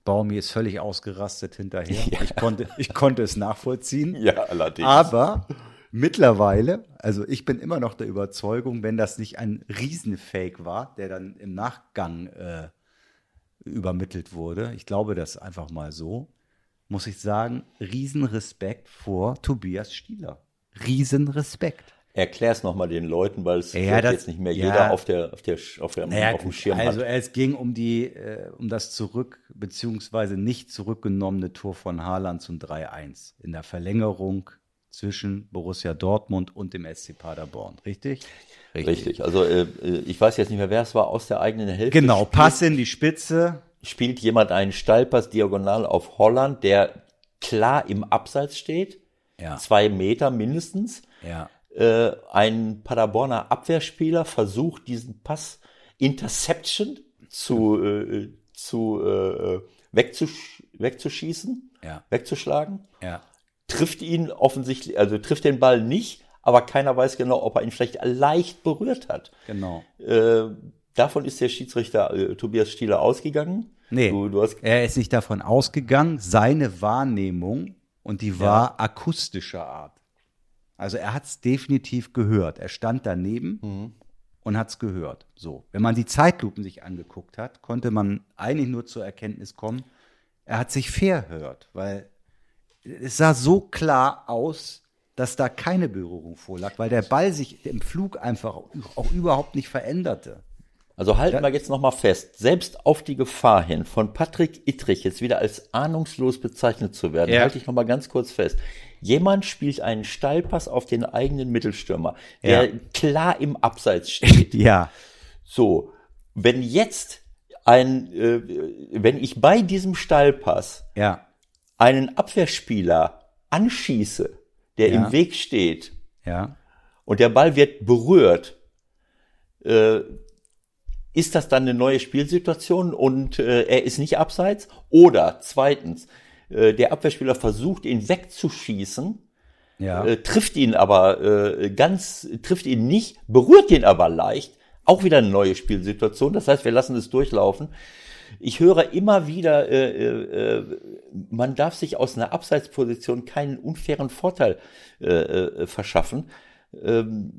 Baumi ist völlig ausgerastet hinterher. Ich, konnte, ich konnte es nachvollziehen. Ja, allerdings. Aber mittlerweile, also ich bin immer noch der Überzeugung, wenn das nicht ein Riesenfake war, der dann im Nachgang äh, übermittelt wurde, ich glaube das einfach mal so, muss ich sagen, Riesenrespekt vor Tobias Stieler. Riesenrespekt. Erklär's nochmal den Leuten, weil es Ja, das- jetzt nicht mehr ja. jeder auf der, auf der, auf der, Naja, auf dem Schirm also hat. es ging um die, äh, um das zurück beziehungsweise nicht zurückgenommene Tor von Haaland zum 3-1 in der Verlängerung zwischen Borussia Dortmund und dem SC Paderborn, richtig? Richtig. Also äh, äh, ich weiß jetzt nicht mehr, wer es war aus der eigenen Hälfte. Genau, spielt, Pass in die Spitze. Spielt jemand einen Steilpass diagonal auf Holland, der klar im Abseits steht, Ja. zwei Meter mindestens. Ja. Äh, ein Paderborner Abwehrspieler versucht diesen Pass Interception zu, äh, zu äh, wegzusch wegzuschießen, Ja. wegzuschlagen. Ja. trifft ihn offensichtlich, also trifft den Ball nicht, aber keiner weiß genau, ob er ihn vielleicht leicht berührt hat. Genau. Äh, davon ist der Schiedsrichter äh, Tobias Stieler ausgegangen. Nee, Du, du er ist nicht davon ausgegangen, seine Wahrnehmung, und die war akustischer Art. Also er hat es definitiv gehört. Er stand daneben und hat es gehört. So, wenn man die Zeitlupen sich angeguckt hat, konnte man eigentlich nur zur Erkenntnis kommen, er hat sich verhört, weil es sah so klar aus, dass da keine Berührung vorlag, weil der Ball sich im Flug einfach auch überhaupt nicht veränderte. Also halten wir jetzt nochmal fest, selbst auf die Gefahr hin, von Patrick Ittrich jetzt wieder als ahnungslos bezeichnet zu werden, Ja. halte ich nochmal ganz kurz fest. Jemand spielt einen Steilpass auf den eigenen Mittelstürmer, der Ja. klar im Abseits steht. Ja, So, wenn jetzt ein, äh, wenn ich bei diesem Steilpass ja, einen Abwehrspieler anschieße, der Ja. im Weg steht ja. und der Ball wird berührt, äh, ist das dann eine neue Spielsituation und äh, er ist nicht abseits? Oder zweitens, äh, der Abwehrspieler versucht ihn wegzuschießen, Ja. äh, trifft ihn aber äh, ganz, trifft ihn nicht, berührt ihn aber leicht. Auch wieder eine neue Spielsituation. Das heißt, wir lassen es durchlaufen. Ich höre immer wieder, äh, äh, äh, man darf sich aus einer Abseitsposition keinen unfairen Vorteil äh, äh, verschaffen. Ähm,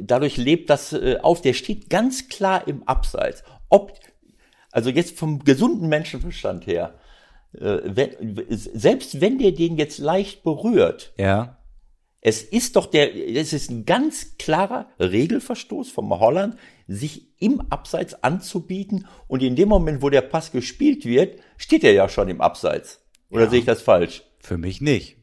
dadurch lebt das äh, auf. Der steht ganz klar im Abseits. Ob, also jetzt vom gesunden Menschenverstand her, äh, wenn, selbst wenn der den jetzt leicht berührt, Ja. es ist doch der, es ist ein ganz klarer Regelverstoß vom Holland, sich im Abseits anzubieten und in dem Moment, wo der Pass gespielt wird, steht er ja schon im Abseits. Oder Ja. sehe ich das falsch? Für mich nicht.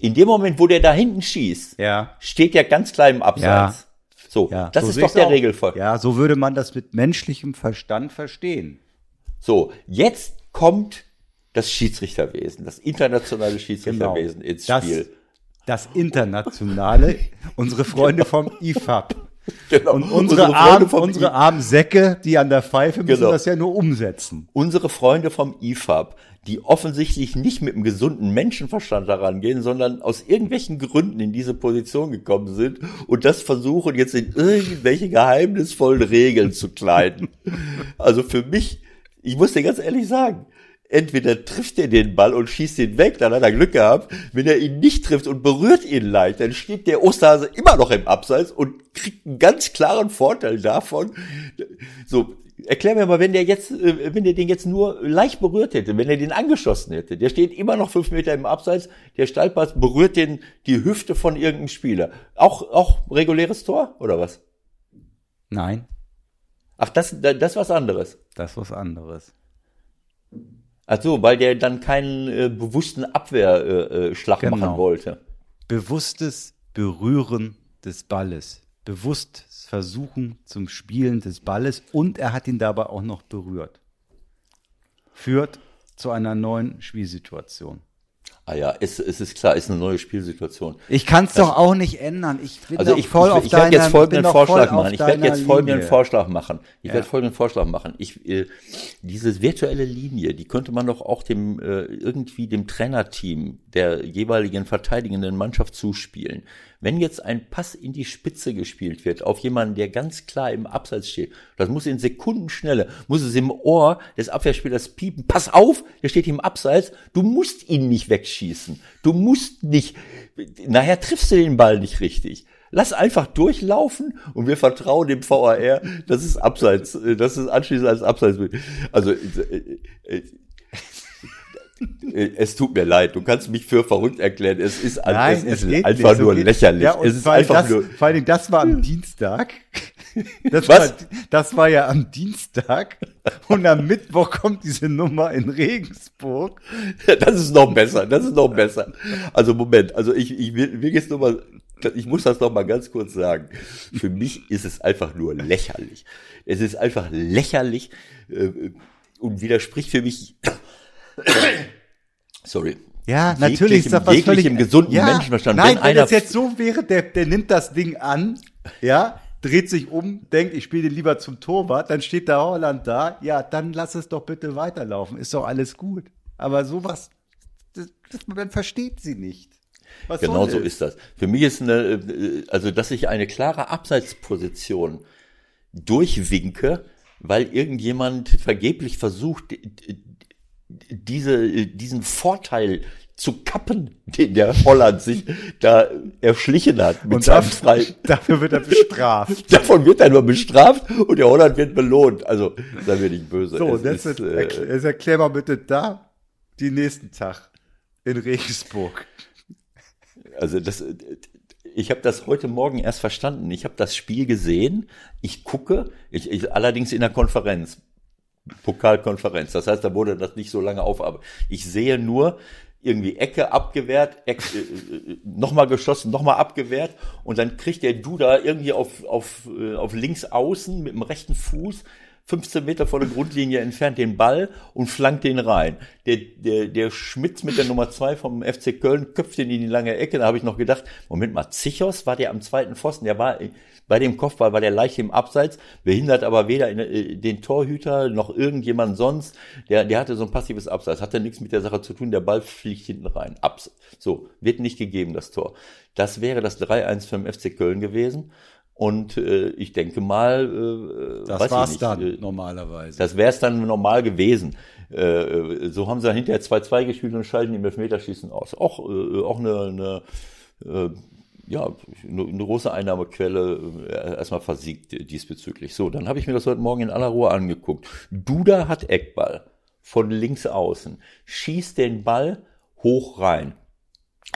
In dem Moment, wo der da hinten schießt, Ja. steht er ganz klar im Abseits. So, Ja, das so ist doch der auch. Regelfall. Ja, so würde man das mit menschlichem Verstand verstehen. So, jetzt kommt das Schiedsrichterwesen, das internationale Schiedsrichterwesen ins Genau. Das, Spiel. das internationale, unsere Freunde vom IFAB. Genau. Und unsere, armen, vom unsere armen Säcke, die an der Pfeife müssen Genau. das ja nur umsetzen. unsere Freunde vom IFAB, die offensichtlich nicht mit einem gesunden Menschenverstand daran gehen, sondern aus irgendwelchen Gründen in diese Position gekommen sind und das versuchen jetzt in irgendwelche geheimnisvollen Regeln zu kleiden. Also für mich, ich muss dir ganz ehrlich sagen, entweder trifft er den Ball und schießt ihn weg, dann hat er Glück gehabt. Wenn er ihn nicht trifft und berührt ihn leicht, dann steht der Osterhase immer noch im Abseits und kriegt einen ganz klaren Vorteil davon. So, erklär mir mal, wenn der jetzt, äh, wenn der den jetzt nur leicht berührt hätte, wenn er den angeschossen hätte, der steht immer noch fünf Meter im Abseits, der Steilpass berührt den, die Hüfte von irgendeinem Spieler. Auch, auch reguläres Tor, oder was? Nein, Ach, das, das was anderes. das was anderes. Ach so, weil der dann keinen äh, bewussten Abwehrschlag äh, äh, Genau. machen wollte. Bewusstes Berühren des Balles. Bewusstes Versuchen zum Spielen des Balles und er hat ihn dabei auch noch berührt. Führt zu einer neuen Spielsituation. Ah ja, es, es ist klar, ist eine neue Spielsituation. Ich kann es doch auch nicht ändern. Ich bin Also ich, voll ich, auf ich werde deiner, jetzt folgenden bin doch voll Vorschlag machen. Ich werde jetzt folgenden Linie. Vorschlag machen. Ich Ja. werde folgenden Vorschlag machen. Ich, äh, diese virtuelle Linie, die könnte man doch auch dem äh, irgendwie dem Trainerteam der jeweiligen verteidigenden Mannschaft zuspielen. Wenn jetzt ein Pass in die Spitze gespielt wird auf jemanden, der ganz klar im Abseits steht, das muss in Sekundenschnelle, muss es im Ohr des Abwehrspielers piepen. Pass auf, der steht im Abseits. Du musst ihn nicht wegschießen. Du musst nicht. Nachher triffst du den Ball nicht richtig. Lass einfach durchlaufen und wir vertrauen dem VAR, dass es abseits, äh, dass es anschließend als abseits wird. Also, äh, äh, es tut mir leid, du kannst mich für verrückt erklären. Es ist, ein- Nein, es es ist einfach nicht, so nur geht- lächerlich. Ja, es ist vor, allem einfach das, nur, vor allem das war am Dienstag. Das Was? War, das war ja am Dienstag. Und am Mittwoch kommt diese Nummer in Regensburg. das ist noch besser, das ist noch besser. Also Moment, also ich, ich will, will jetzt nur mal, ich muss das noch mal ganz kurz sagen. Für mich ist es einfach nur lächerlich. Es ist einfach lächerlich äh, und widerspricht für mich, sorry. Ja, natürlich ist das was völlig jeglichem gesunden ja, Menschenverstand. Nein, Wenn wenn, einer- es jetzt so wäre, der, der nimmt das Ding an, ja, dreht sich um, denkt, ich spiele lieber zum Torwart, dann steht der Holland da, ja, dann lass es doch bitte weiterlaufen, ist doch alles gut. Aber sowas, das, das, man versteht sie nicht. Was Genau so ist das. Für mich ist eine, äh, also dass ich eine klare Abseitsposition durchwinke, weil irgendjemand vergeblich versucht, diese, diesen Vorteil zu kappen, den der Holland sich da erschlichen hat mit Und dafür, Frei. dafür wird er bestraft. Davon wird er nur bestraft und der Holland wird belohnt. Also, sei mir nicht böse. So, das ist, äh, erklär, jetzt erklär mal bitte da die nächsten Tag in Regensburg. Also das, ich habe das heute Morgen erst verstanden. Ich habe das Spiel gesehen. Ich gucke, ich, ich, allerdings in der Konferenz, Pokalkonferenz. Das heißt, da wurde das nicht so lange auf. Aber ich sehe nur irgendwie Ecke abgewehrt, Eck, äh, äh, nochmal geschossen, nochmal abgewehrt und dann kriegt der Duda irgendwie auf, auf, äh, auf links außen mit dem rechten Fuß 15 Meter vor der Grundlinie entfernt den Ball und flankt den rein. Der, der, der Schmitz mit der Nummer zwei vom FC Köln köpft den in die lange Ecke. Da habe ich noch gedacht, Moment mal, Zichos war der am zweiten Pfosten, der war bei dem Kopfball war der leicht im Abseits, behindert aber weder äh, den Torhüter noch irgendjemand sonst. Der, der hatte so ein passives Abseits, hatte nichts mit der Sache zu tun, der Ball fliegt hinten rein. Abs so, wird nicht gegeben, das Tor. Das wäre das 3-1 für den FC Köln gewesen. Und äh, ich denke mal, äh, Das weiß ich war's nicht, dann äh, normalerweise. das wäre es dann normal gewesen. Äh, so haben sie dann hinterher 2-2 gespielt und schalten im Elfmeterschießen aus. Auch, äh, auch eine, eine, äh, ja, eine, große Einnahmequelle äh, erstmal versiegt diesbezüglich. So, dann habe ich mir das heute Morgen in aller Ruhe angeguckt. Duda hat Eckball. von links außen, schießt den Ball hoch rein.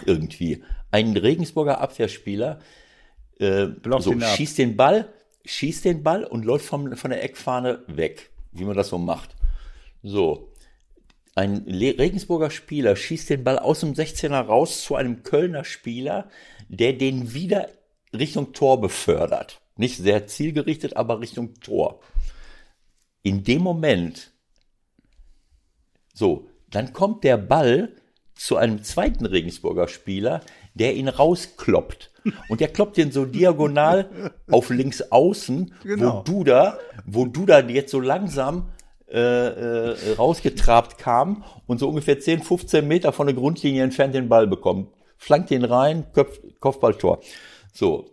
Irgendwie. Ein Regensburger Abwehrspieler äh, so, ab. schießt den Ball, schießt den Ball und läuft vom, von der Eckfahne weg, wie man das so macht. So. Ein Regensburger Spieler schießt den Ball aus dem 16er raus zu einem Kölner Spieler, der den wieder Richtung Tor befördert. Nicht sehr zielgerichtet, aber Richtung Tor. In dem Moment, so, dann kommt der Ball zu einem zweiten Regensburger Spieler, der ihn rauskloppt. Und der kloppt den so diagonal auf links außen, Genau. wo Duda, wo Duda jetzt so langsam äh, äh, rausgetrabt kam und so ungefähr 10, 15 Meter von der Grundlinie entfernt den Ball bekommt. Flankt ihn rein, Köpf, Kopfballtor. So,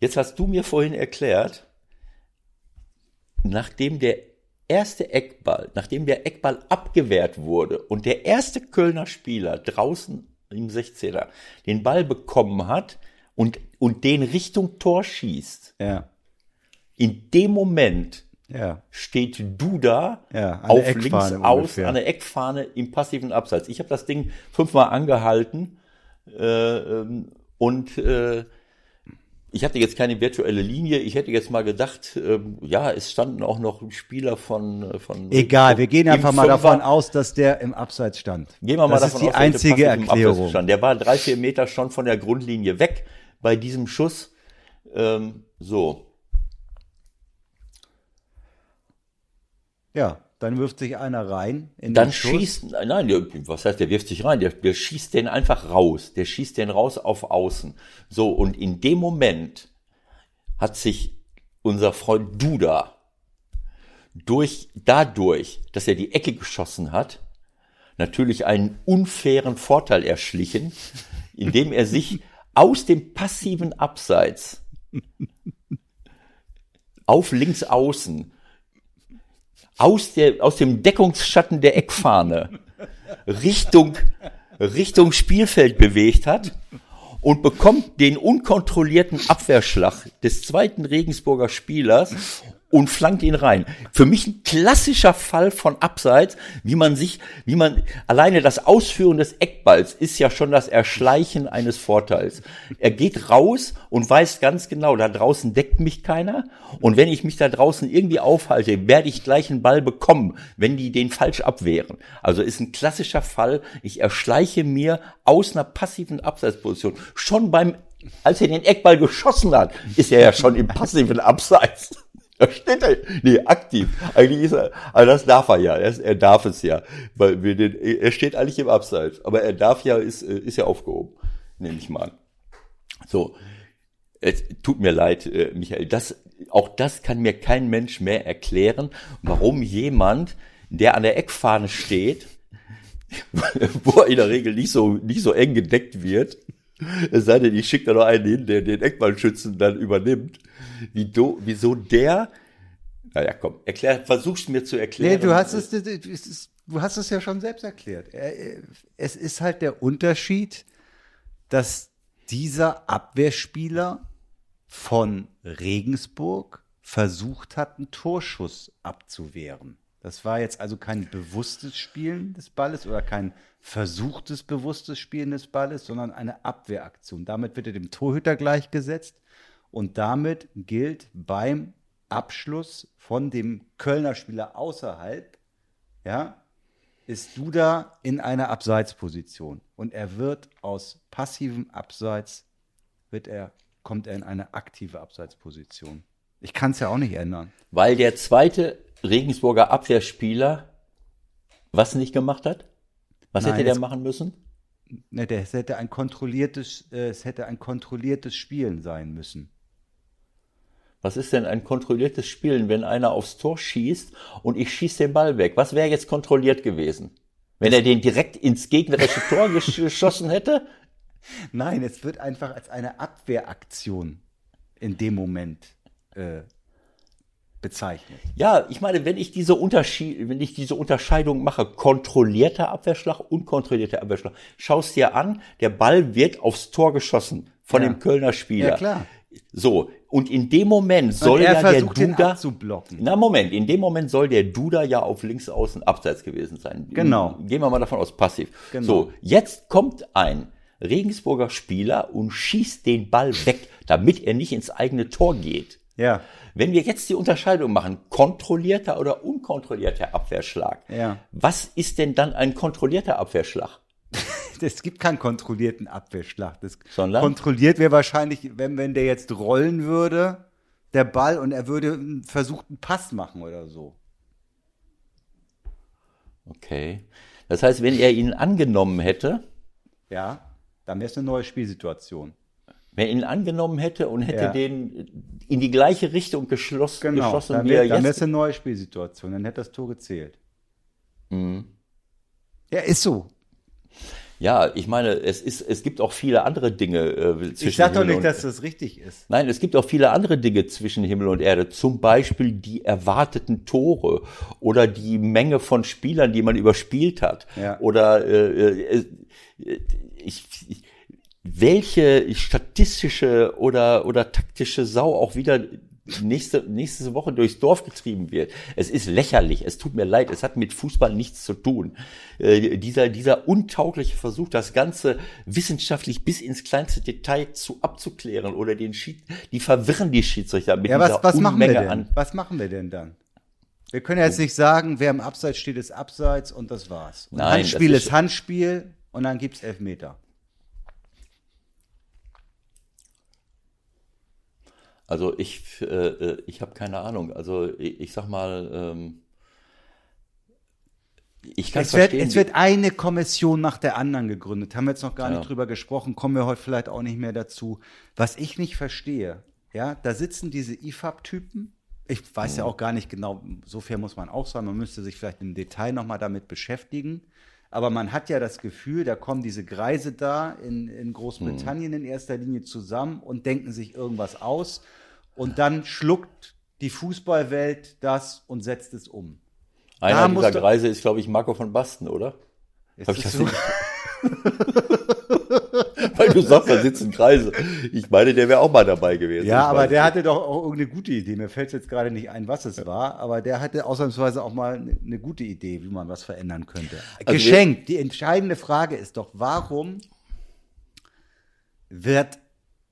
jetzt hast du mir vorhin erklärt, nachdem der erste Eckball, nachdem der Eckball abgewehrt wurde und der erste Kölner Spieler draußen im 16er den Ball bekommen hat und, und den Richtung Tor schießt, Ja, in dem Moment ja. steht Duda Ja, an der auf links aus an der Eckfahne im passiven Abseits. Ich habe das Ding fünfmal angehalten äh, ähm, und äh, ich hatte jetzt keine virtuelle Linie. Ich hätte jetzt mal gedacht, ähm, ja, es standen auch noch Spieler von äh, von Egal, wir gehen einfach mal Fünfer. davon aus, dass der im Abseits stand. Gehen wir mal das davon ist die aus, dass der einzige Erklärung. Abseits stand. Der war drei, vier Meter schon von der Grundlinie weg bei diesem Schuss. Ähm, so, Ja, dann wirft sich einer rein. In Dann schießt, nein, was heißt, der wirft sich rein, der, der schießt den einfach raus, der schießt den raus auf Außen. So, und in dem Moment hat sich unser Freund Duda durch, dadurch, dass er die Ecke geschossen hat, natürlich einen unfairen Vorteil erschlichen, indem er sich aus dem passiven Abseits auf links außen aus, der, aus dem Deckungsschatten der Eckfahne Richtung, Richtung Spielfeld bewegt hat und bekommt den unkontrollierten Abwehrschlag des zweiten Regensburger Spielers und flankt ihn rein. Für mich ein klassischer Fall von Abseits, wie man sich, wie man, alleine das Ausführen des Eckballs ist ja schon das Erschleichen eines Vorteils. Er geht raus und weiß ganz genau, da draußen deckt mich keiner und wenn ich mich da draußen irgendwie aufhalte, werde ich gleich einen Ball bekommen, wenn die den falsch abwehren. Also ist ein klassischer Fall, ich erschleiche mir aus einer passiven Abseitsposition. Schon beim, als er den Eckball geschossen hat, ist er ja schon im passiven Abseits. Da steht er, nee, aktiv. Eigentlich ist er, also das darf er ja, er, er darf es ja, weil wir den, er steht eigentlich im Abseits, aber er darf ja, ist, ist ja aufgehoben, nehme ich mal. So, es tut mir leid, äh, Michael, das, auch das kann mir kein Mensch mehr erklären, warum jemand, der an der Eckfahne steht, wo er in der Regel nicht so, nicht so eng gedeckt wird, es sei denn, ich schicke da noch einen hin, der den Eckballschützen dann übernimmt, wie do, wieso der, naja, komm, erklär, versuch's mir zu erklären. Nee, du hast es, du hast es ja schon selbst erklärt. Er- Es ist halt der Unterschied, dass dieser Abwehrspieler von Regensburg versucht hat, einen Torschuss abzuwehren. Das war jetzt also kein bewusstes Spielen des Balles oder kein versuchtes bewusstes Spielen des Balles, sondern eine Abwehraktion. Damit wird er dem Torhüter gleichgesetzt und damit gilt beim Abschluss von dem Kölner Spieler außerhalb, ja, ist Duda in einer Abseitsposition und er wird aus passivem Abseits wird er kommt er in eine aktive Abseitsposition. Ich kann es ja auch nicht ändern. Weil der zweite Regensburger Abwehrspieler was nicht gemacht hat? Was Nein, hätte der machen müssen? Ne, der, es hätte ein kontrolliertes, äh, es hätte ein kontrolliertes Spielen sein müssen. Was ist denn ein kontrolliertes Spielen, wenn einer aufs Tor schießt und ich schieße den Ball weg? Was wäre jetzt kontrolliert gewesen? Wenn er den direkt ins gegnerische Tor gesch- geschossen hätte? Nein, es wird einfach als eine Abwehraktion in dem Moment äh, bezeichnet. Ja, ich meine, wenn ich diese Unterschied, wenn ich diese Unterscheidung mache, kontrollierter Abwehrschlag, unkontrollierter Abwehrschlag, schaust dir an, der Ball wird aufs Tor geschossen von Ja. dem Kölner Spieler. Ja, klar. So, Und in dem Moment soll ja der Duda, abzublocken. na Moment, in dem Moment soll der Duda ja auf links außen abseits gewesen sein. Genau. Gehen wir mal davon aus, passiv. Genau. So, jetzt kommt ein Regensburger Spieler und schießt den Ball weg, damit er nicht ins eigene Tor geht. Ja, Wenn wir jetzt die Unterscheidung machen, kontrollierter oder unkontrollierter Abwehrschlag, Ja. was ist denn dann ein kontrollierter Abwehrschlag? es gibt keinen kontrollierten Abwehrschlag. Das Sondern? kontrolliert wäre wahrscheinlich, wenn, wenn der jetzt rollen würde, der Ball, und er würde einen versuchten Pass machen oder so. Okay. Das heißt, wenn er ihn angenommen hätte, Ja, dann wäre es eine neue Spielsituation. wenn er ihn angenommen hätte und hätte Ja. den in die gleiche Richtung geschloss, Genau, geschossen, dann wie er dann wäre es jetzt. eine neue Spielsituation, dann hätte das Tor gezählt. Mhm. Ja, ist so. Ja, ich meine, es ist, es gibt auch viele andere Dinge äh, zwischen Ich sag doch nicht, und, dass das richtig ist. Nein, es gibt auch viele andere Dinge zwischen Himmel und Erde. Zum Beispiel die erwarteten Tore oder die Menge von Spielern, die man überspielt hat. Ja. Oder äh, äh, ich, ich, welche statistische oder, oder taktische Sau auch wieder nächste, nächste Woche durchs Dorf getrieben wird. Es ist lächerlich. Es tut mir leid. Es hat mit Fußball nichts zu tun. Äh, dieser, dieser untaugliche Versuch, das Ganze wissenschaftlich bis ins kleinste Detail zu abzuklären oder den Schied, die verwirren die Schiedsrichter mit Ja, dieser was, was machen wir Unmenge denn? an. Was machen wir denn dann? Wir können ja jetzt nicht sagen, wer im Abseits steht, ist Abseits und das war's. Und Nein, Handspiel ist, ist- Handspiel und dann gibt's Elfmeter. Also ich, äh, äh, ich habe keine Ahnung. Also ich, ich sag mal, ähm, ich kann Es wird, verstehen. es wird eine Kommission nach der anderen gegründet. Haben wir jetzt noch gar Ja. nicht drüber gesprochen, kommen wir heute vielleicht auch nicht mehr dazu. Was ich nicht verstehe, ja, da sitzen diese IFAB-Typen. Ich weiß Mhm. ja auch gar nicht genau, so fair muss man auch sein, man müsste sich vielleicht im Detail nochmal damit beschäftigen. Aber man hat ja das Gefühl, da kommen diese Greise da in, in Großbritannien in erster Linie zusammen und denken sich irgendwas aus. Und dann schluckt die Fußballwelt das und setzt es um. Einer da dieser Greise ist, glaube ich, Marco von Basten, oder? Ist Hab ich das so? Weil du sagst, da sitzen Kreise. Ich meine, der wäre auch mal dabei gewesen. Ja, aber der nicht. hatte doch auch irgendeine gute Idee. Mir fällt jetzt gerade nicht ein, was es war, aber der hatte ausnahmsweise auch mal eine eine gute Idee, wie man was verändern könnte. Also Geschenkt. Die entscheidende Frage ist doch, warum wird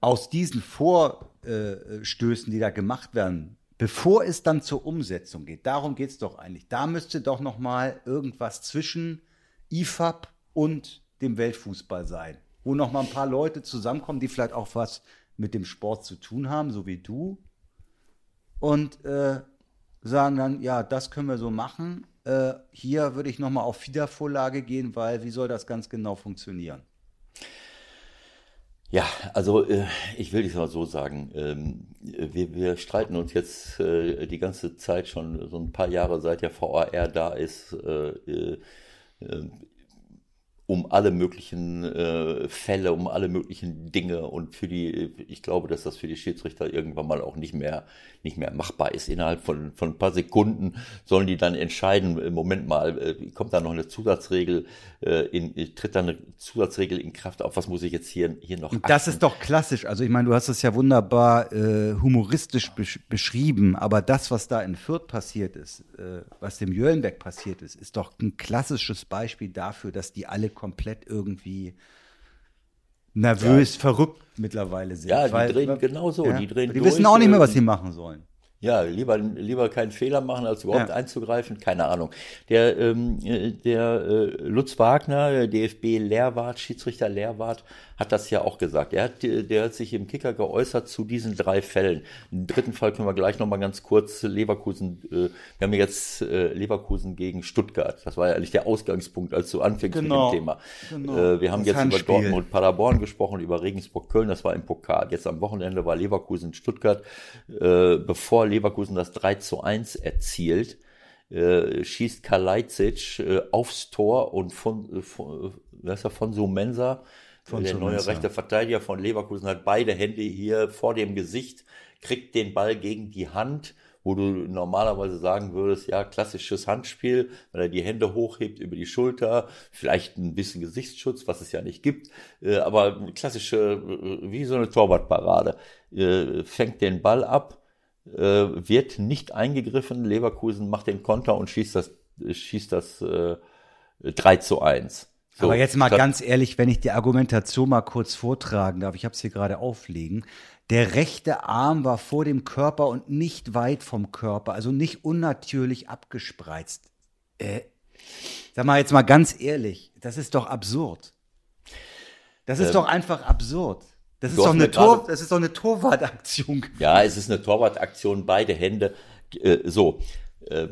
aus diesen Vorstößen, die da gemacht werden, bevor es dann zur Umsetzung geht, darum geht es doch eigentlich. Da müsste doch noch mal irgendwas zwischen IFAB und dem Weltfußball sein, wo noch mal ein paar Leute zusammenkommen, die vielleicht auch was mit dem Sport zu tun haben, so wie du, und äh, sagen dann, ja, das können wir so machen. Äh, hier würde ich noch mal auf Wiedervorlage gehen, weil wie soll das ganz genau funktionieren? Ja, also äh, ich will es mal so sagen. Ähm, wir, wir streiten uns jetzt äh, die ganze Zeit schon so ein paar Jahre, seit der VAR da ist, äh, um alle möglichen äh, Fälle, um alle möglichen Dinge und für die, ich glaube, dass das für die Schiedsrichter irgendwann mal auch nicht mehr, nicht mehr machbar ist. Innerhalb von, von ein paar Sekunden sollen die dann entscheiden, äh, Moment mal, äh, kommt da noch eine Zusatzregel, äh, in, tritt da eine Zusatzregel in Kraft auf, was muss ich jetzt hier, hier noch Und das achten? ist doch klassisch. Also ich meine, du hast es ja wunderbar äh, humoristisch besch beschrieben, aber das, was da in Fürth passiert ist, äh, was dem Jöllenberg passiert ist, ist doch ein klassisches Beispiel dafür, dass die alle komplett irgendwie nervös, verrückt mittlerweile sind. Ja, die drehen genauso, die drehen Die durch, wissen auch nicht mehr, äh, was sie machen sollen. Ja, lieber, lieber keinen Fehler machen, als überhaupt Ja. einzugreifen. Keine Ahnung. Der, ähm, äh, der äh, Lutz Wagner, DFB-Lehrwart, Schiedsrichter Lehrwart, hat das ja auch gesagt. Er hat, der hat sich im Kicker geäußert zu diesen drei Fällen. Im dritten Fall können wir gleich nochmal ganz kurz Leverkusen, äh, wir haben jetzt äh, Leverkusen gegen Stuttgart. Das war ja eigentlich der Ausgangspunkt, als du anfängst Genau, mit dem Thema. genau. Äh, wir haben Das jetzt Handspiel. über Dortmund Paderborn gesprochen, über Regensburg Köln, das war im Pokal. Jetzt am Wochenende war Leverkusen Stuttgart. Äh, bevor Leverkusen das 3 zu 1 erzielt, äh, schießt Kalajdzic äh, aufs Tor und von, äh, von, äh, ist er, von der neue rechte Verteidiger von Leverkusen, hat beide Hände hier vor dem Gesicht, kriegt den Ball gegen die Hand wo du normalerweise sagen würdest, ja, klassisches Handspiel, wenn er die Hände hochhebt über die Schulter, vielleicht ein bisschen Gesichtsschutz, was es ja nicht gibt, äh, aber klassische, äh, wie so eine Torwartparade, äh, fängt den Ball ab, wird nicht eingegriffen, Leverkusen macht den Konter und schießt das, schießt das 3 zu 1. So, aber jetzt mal ganz ehrlich, wenn ich die Argumentation mal kurz vortragen darf, ich habe es hier gerade auflegen. Der rechte Arm war vor dem Körper und nicht weit vom Körper, also nicht unnatürlich abgespreizt. Äh, sag mal jetzt mal ganz ehrlich, das ist doch absurd. Das ist ähm, doch einfach absurd. Das ist doch eine Tor, das ist doch eine Torwartaktion. Ja, es ist eine Torwartaktion, beide Hände. Äh, so, äh,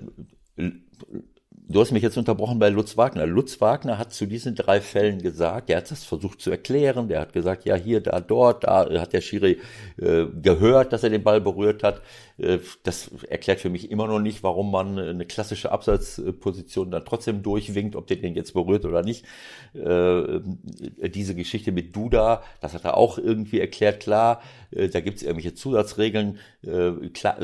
Du hast mich jetzt unterbrochen bei Lutz Wagner. Lutz Wagner hat zu diesen drei Fällen gesagt, der hat das versucht zu erklären, der hat gesagt, ja hier, da, dort, da hat der Schiri äh, gehört, dass er den Ball berührt hat. Äh, das erklärt für mich immer noch nicht, warum man eine klassische Absatzposition dann trotzdem durchwinkt, ob der den jetzt berührt oder nicht. Äh, diese Geschichte mit Duda, das hat er auch irgendwie erklärt, klar, äh, da gibt es irgendwelche Zusatzregeln, klar,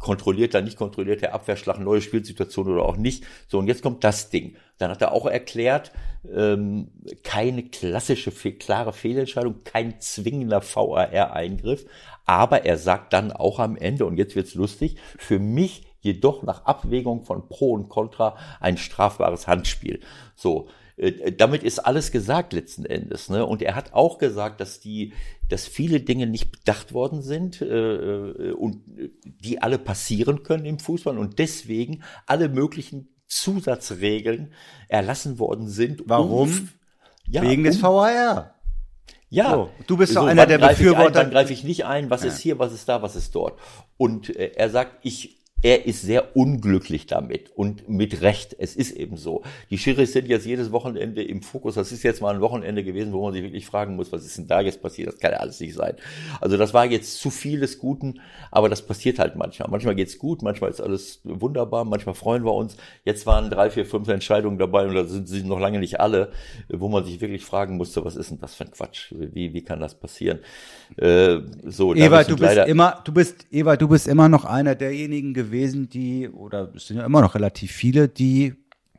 kontrolliert er, nicht kontrolliert der Abwehrschlag, neue Spielsituation oder auch nicht. So, und jetzt kommt das Ding. Dann hat er auch erklärt, ähm, keine klassische, klare Fehlentscheidung, kein zwingender VAR-Eingriff, aber er sagt dann auch am Ende, und jetzt wird's lustig, für mich jedoch nach Abwägung von Pro und Contra ein strafbares Handspiel. So, äh, damit ist alles gesagt letzten Endes. Ne? Und er hat auch gesagt, dass die, dass viele Dinge nicht bedacht worden sind äh, äh und die alle passieren können im Fußball und deswegen alle möglichen Zusatzregeln erlassen worden sind. Warum? Um, ja, Wegen um, des VAR. Ja, so, du bist so, doch einer der Befürworter. Ein, dann greife ich nicht ein, was ja. ist hier, was ist da, was ist dort. Und äh, er sagt, ich er ist sehr unglücklich damit und mit Recht. Es ist eben so. Die Schiris sind jetzt jedes Wochenende im Fokus. Das ist jetzt mal ein Wochenende gewesen, wo man sich wirklich fragen muss, was ist denn da jetzt passiert? Das kann ja alles nicht sein. Also das war jetzt zu viel des Guten, aber das passiert halt manchmal. Manchmal geht's gut, manchmal ist alles wunderbar, manchmal freuen wir uns. Jetzt waren drei, vier, fünf Entscheidungen dabei und da sind sie noch lange nicht alle, wo man sich wirklich fragen musste, was ist denn das für ein Quatsch? Wie, wie kann das passieren? Äh, so, Ewald, du bist immer, du bist, Ewald, du bist immer noch einer derjenigen gewesen, gewesen, die, oder es sind ja immer noch relativ viele, die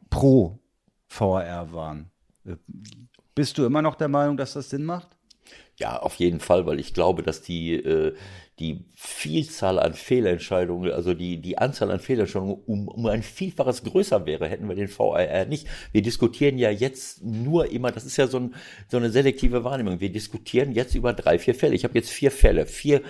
pro VR waren. Bist du immer noch der Meinung, dass das Sinn macht? Ja, auf jeden Fall, weil ich glaube, dass die, äh, die Vielzahl an Fehlentscheidungen, also die, die Anzahl an Fehlentscheidungen um, um ein Vielfaches größer wäre, hätten wir den VAR nicht. Wir diskutieren ja jetzt nur immer, das ist ja so, ein, so eine selektive Wahrnehmung, wir diskutieren jetzt über drei, vier Fälle. Ich habe jetzt vier Fälle, vier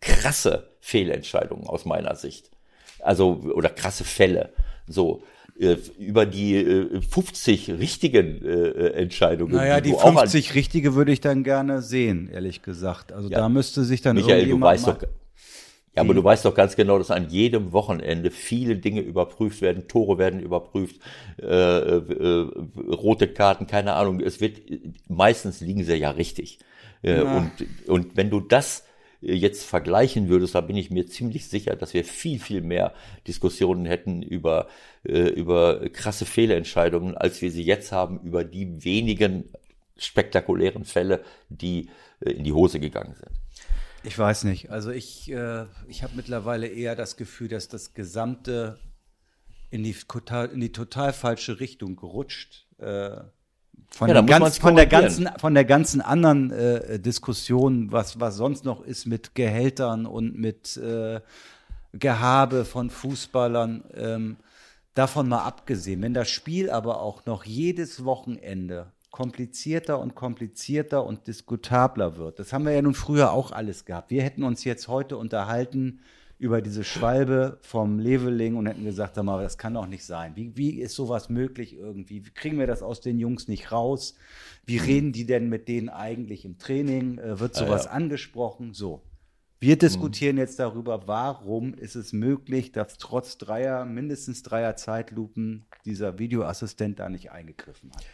krasse Fehlentscheidungen aus meiner Sicht also oder krasse Fälle. So äh, über die äh, 50 richtigen äh, Entscheidungen. Naja, die, die 50 richtige würde ich dann gerne sehen, ehrlich gesagt. Also ja. da müsste sich dann Michael, du weißt doch, ja, aber du weißt doch ganz genau, dass an jedem Wochenende viele Dinge überprüft werden, Tore werden überprüft, äh, äh, rote Karten, keine Ahnung. Es wird meistens liegen sie ja richtig. Äh, und und wenn du das jetzt vergleichen würdest, da bin ich mir ziemlich sicher, dass wir viel, viel mehr Diskussionen hätten über, äh, über krasse Fehlentscheidungen, als wir sie jetzt haben über die wenigen spektakulären Fälle, die äh, in die Hose gegangen sind. Ich weiß nicht. Also ich, äh, ich habe mittlerweile eher das Gefühl, dass das gesamte in die, in die total falsche Richtung gerutscht. Äh, von, ja, ganz, von, der ganzen, von der ganzen anderen äh, Diskussion, was, was sonst noch ist mit Gehältern und mit äh, Gehabe von Fußballern, ähm, davon mal abgesehen. Wenn das Spiel aber auch noch jedes Wochenende komplizierter und komplizierter und diskutabler wird, das haben wir ja nun früher auch alles gehabt. Wir hätten uns jetzt heute unterhalten, über diese Schwalbe vom Leveling und hätten gesagt, sag mal, das kann doch nicht sein. Wie, wie ist sowas möglich irgendwie? Wie kriegen wir das aus den Jungs nicht raus? Wie mhm. reden die denn mit denen eigentlich im Training? Äh, wird sowas ja, ja. angesprochen? So. Wir mhm. diskutieren mhm. jetzt darüber, warum ist es möglich, dass trotz dreier, mindestens dreier Zeitlupen dieser Videoassistent da nicht eingegriffen hat.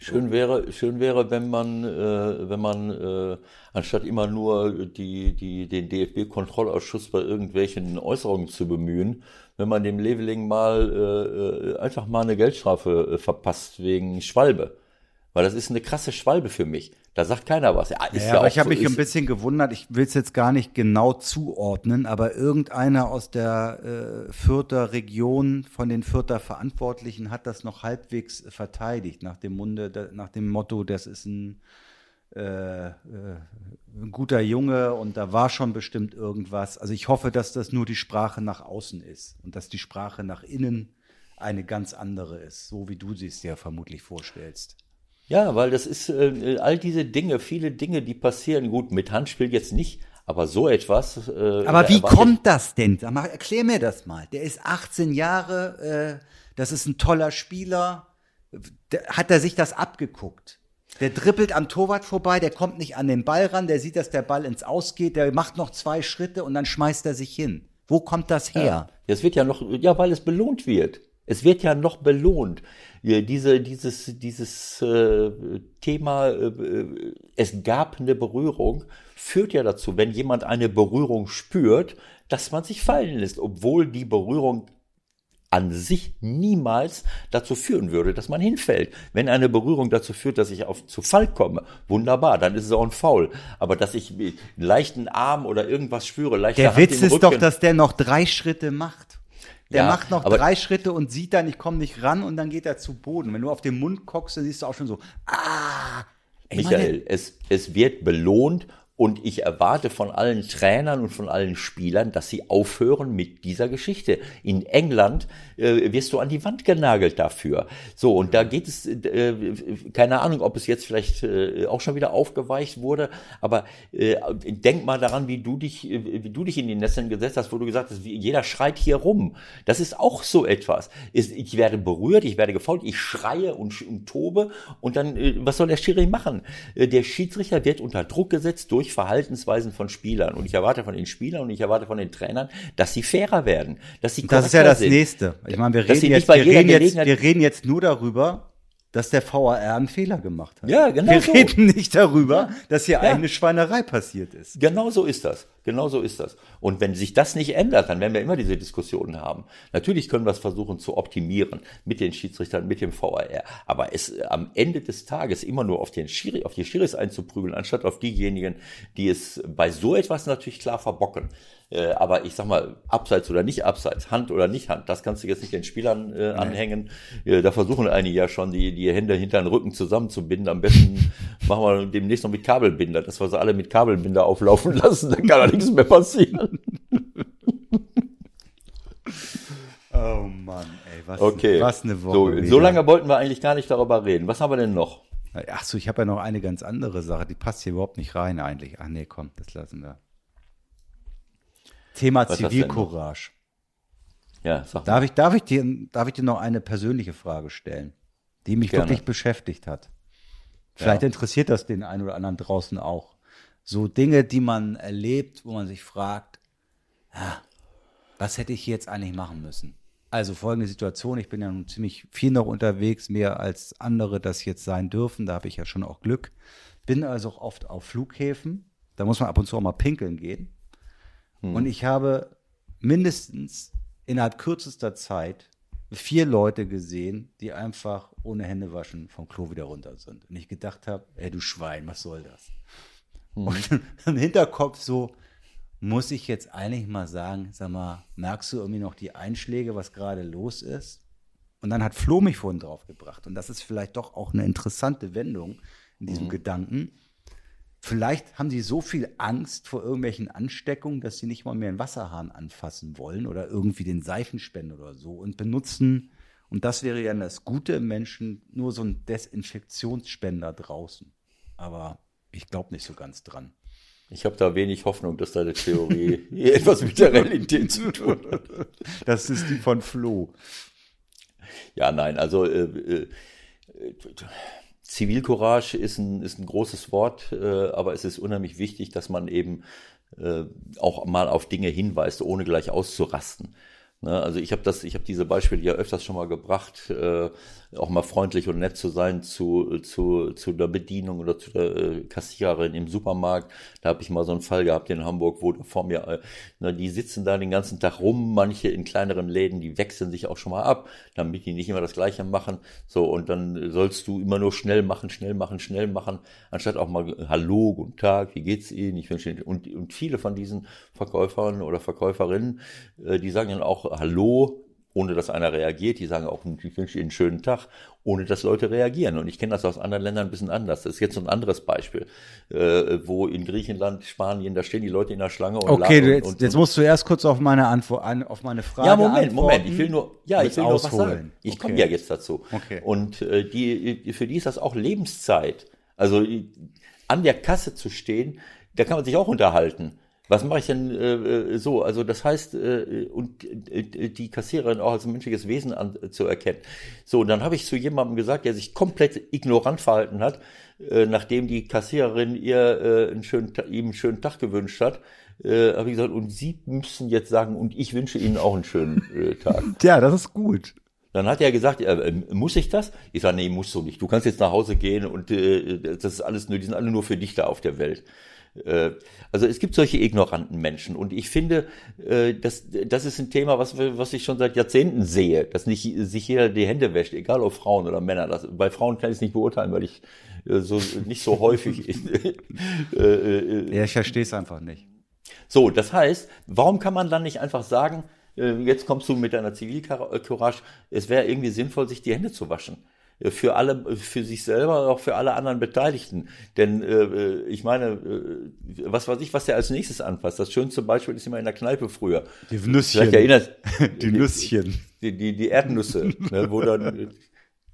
Schön wäre, schön wäre, wenn man, äh, wenn man äh, anstatt immer nur die, die, den DFB-Kontrollausschuss bei irgendwelchen Äußerungen zu bemühen, wenn man dem Leveling mal äh, äh, einfach mal eine Geldstrafe äh, verpasst wegen Schwalbe. Weil das ist eine krasse Schwalbe für mich. Da sagt keiner was. Ja, ist Ja, ja, auch ich habe so, mich ein bisschen gewundert, ich will es jetzt gar nicht genau zuordnen, aber irgendeiner aus der äh, Fürther Region von den Fürther Verantwortlichen hat das noch halbwegs verteidigt, nach dem Munde, nach dem Motto, das ist ein, äh, äh, ein guter Junge und da war schon bestimmt irgendwas. Also ich hoffe, dass das nur die Sprache nach außen ist und dass die Sprache nach innen eine ganz andere ist, so wie du sie es dir vermutlich vorstellst. Ja, weil das ist äh, all diese Dinge, viele Dinge, die passieren. Gut, mit Handspiel jetzt nicht, aber so etwas. Äh, Aber wie kommt das denn? Erklär mir das mal. Der ist 18 Jahre, äh, das ist ein toller Spieler. Der, hat er sich das abgeguckt? Der dribbelt am Torwart vorbei, der kommt nicht an den Ball ran, der sieht, dass der Ball ins Aus geht, der macht noch zwei Schritte und dann schmeißt er sich hin. Wo kommt das her? Es wird ja noch, ja, weil es belohnt wird. Es wird ja noch belohnt. Ja, Diese, dieses, dieses äh, Thema, äh, es gab eine Berührung, führt ja dazu, wenn jemand eine Berührung spürt, dass man sich fallen lässt, obwohl die Berührung an sich niemals dazu führen würde, dass man hinfällt. Wenn eine Berührung dazu führt, dass ich auf zu Fall komme, wunderbar, dann ist es auch ein Foul. Aber dass ich einen leichten Arm oder irgendwas spüre, leichte Der Hand Witz ist doch, Rücken, dass der noch drei Schritte macht. Der Ja, macht noch drei Schritte und sieht dann, ich komme nicht ran und dann geht er zu Boden. Wenn du auf den Mund guckst, dann siehst du auch schon so, ah, Michael, es, es wird belohnt und ich erwarte von allen Trainern und von allen Spielern, dass sie aufhören mit dieser Geschichte. In England äh, wirst du an die Wand genagelt dafür. So, und da geht es, äh, keine Ahnung, ob es jetzt vielleicht äh, auch schon wieder aufgeweicht wurde, aber äh, denk mal daran, wie du dich, äh, wie du dich in die Nesseln gesetzt hast, wo du gesagt hast, jeder schreit hier rum. Das ist auch so etwas. Ich werde berührt, ich werde gefault, ich schreie und, und tobe und dann, äh, was soll der Schiri machen? Der Schiedsrichter wird unter Druck gesetzt durch Verhaltensweisen von Spielern. Und ich erwarte von den Spielern und ich erwarte von den Trainern, dass sie fairer werden, dass sie Das ist ja das sind. Nächste. Ich meine, wir reden, jetzt, wir, reden jetzt, wir reden jetzt nur darüber, dass der VAR einen Fehler gemacht hat. Ja, genau Wir so. reden nicht darüber, dass hier Ja. eine Schweinerei passiert ist. Genau so ist das. Genau so ist das. Und wenn sich das nicht ändert, dann werden wir immer diese Diskussionen haben. Natürlich können wir es versuchen zu optimieren mit den Schiedsrichtern, mit dem VAR. Aber es am Ende des Tages immer nur auf den Schiri, auf die Schiris einzuprügeln, anstatt auf diejenigen, die es bei so etwas natürlich klar verbocken. Äh, aber ich sag mal, abseits oder nicht abseits, Hand oder nicht Hand, das kannst du jetzt nicht den Spielern äh, anhängen. Äh, da versuchen einige ja schon, die, die Hände hinter den Rücken zusammenzubinden. Am besten machen wir demnächst noch mit Kabelbinder, dass wir sie alle mit Kabelbinder auflaufen lassen, dann kann da nichts mehr passieren. Oh Mann, ey, was, Okay. was eine Woche. So, so lange wollten wir eigentlich gar nicht darüber reden. Was haben wir denn noch? Ach so, ich habe ja noch eine ganz andere Sache, die passt hier überhaupt nicht rein eigentlich. Ach nee, komm, das lassen wir. Thema Was? Zivilcourage. Ja, sag mal. Darf ich, darf, ich dir, darf ich dir noch eine persönliche Frage stellen, die mich Gerne. wirklich beschäftigt hat? Vielleicht Ja. interessiert das den einen oder anderen draußen auch. So Dinge, die man erlebt, wo man sich fragt, ah, was hätte ich jetzt eigentlich machen müssen? Also folgende Situation, ich bin ja nun ziemlich viel noch unterwegs, mehr als andere das jetzt sein dürfen, da habe ich ja schon auch Glück. Bin also auch oft auf Flughäfen, da muss man ab und zu auch mal pinkeln gehen. Und ich habe mindestens innerhalb kürzester Zeit vier Leute gesehen, die einfach ohne Hände waschen vom Klo wieder runter sind. Und ich gedacht habe, ey du Schwein, was soll das? Und im Hinterkopf so, muss ich jetzt eigentlich mal sagen, sag mal, merkst du irgendwie noch die Einschläge, was gerade los ist? Und dann hat Flo mich vorhin drauf gebracht. Und das ist vielleicht doch auch eine interessante Wendung in diesem Gedanken. Vielleicht haben sie so viel Angst vor irgendwelchen Ansteckungen, dass sie nicht mal mehr einen Wasserhahn anfassen wollen oder irgendwie den Seifenspender oder so und benutzen, und das wäre ja das Gute im Menschen, nur so einen Desinfektionsspender draußen. Aber ich glaube nicht so ganz dran. Ich habe da wenig Hoffnung, dass deine Theorie etwas mit der Realität zu tun hat. Das ist die von Flo. Ja, nein, also äh, äh, Zivilcourage ist ein, ist ein großes Wort, äh, aber es ist unheimlich wichtig, dass man eben äh, auch mal auf Dinge hinweist, ohne gleich auszurasten. Ne? Also ich habe das, ich habe diese Beispiele ja öfters schon mal gebracht, äh, auch mal freundlich und nett zu sein zu, zu, zu der Bedienung oder zu der äh, Kassiererin im Supermarkt. Da habe ich mal so einen Fall gehabt in Hamburg, wo vor mir, äh, na, die sitzen da den ganzen Tag rum, manche in kleineren Läden, die wechseln sich auch schon mal ab, damit die nicht immer das Gleiche machen. So, und dann sollst du immer nur schnell machen, schnell machen, schnell machen, anstatt auch mal Hallo, guten Tag, wie geht's Ihnen? Ich wünsche Ihnen. Und, und viele von diesen Verkäufern oder Verkäuferinnen, äh, die sagen dann auch Hallo, ohne dass einer reagiert. Die sagen auch, ich wünsche Ihnen einen schönen Tag, ohne dass Leute reagieren. Und ich kenne das aus anderen Ländern ein bisschen anders. Das ist jetzt so ein anderes Beispiel, äh, wo in Griechenland, Spanien, da stehen die Leute in der Schlange und Okay, du, und, jetzt, und, jetzt musst du erst kurz auf meine Antwort, an, auf meine Frage ja, Moment. Moment. Ich will nur, ja, ich will nur was sagen. Ich Okay. komme ja jetzt dazu. Okay. Und äh, die, für die ist das auch Lebenszeit. Also die- an der Kasse zu stehen, da kann man sich auch unterhalten. Was mache ich denn äh, äh, so? Also das heißt, äh, und äh, die Kassiererin auch als menschliches Wesen an, zu erkennen. So, und dann habe ich zu jemandem gesagt, der sich komplett ignorant verhalten hat, äh, nachdem die Kassiererin ihr äh, einen schönen, ihm einen schönen Tag gewünscht hat, äh, habe ich gesagt, und Sie müssen jetzt sagen, und ich wünsche Ihnen auch einen schönen äh, Tag. Ja, das ist gut. Dann hat er gesagt, äh, äh, muss ich das? Ich sage, nee, musst du nicht. Du kannst jetzt nach Hause gehen und äh, das ist alles nur, die sind alle nur für dich da auf der Welt. Äh, also es gibt solche ignoranten Menschen und ich finde, äh, das, das ist ein Thema, was, was ich schon seit Jahrzehnten sehe, dass nicht sich jeder die Hände wäscht, egal ob Frauen oder Männer. Das, bei Frauen kann ich es nicht beurteilen, weil ich äh, so nicht so häufig. Ja, ich verstehe es einfach nicht. so, das heißt, warum kann man dann nicht einfach sagen, jetzt kommst du mit deiner Zivilcourage, es wäre irgendwie sinnvoll, sich die Hände zu waschen. Äh, Für alle, für sich selber, auch für alle anderen Beteiligten. Denn äh, äh, ich meine, äh, was weiß ich, was der als nächstes anfasst. Das schönste Beispiel ist immer in der Kneipe früher. Die Vielleicht erinnert Die Nüsschen. die, die, die Erdnüsse, ne, wo dann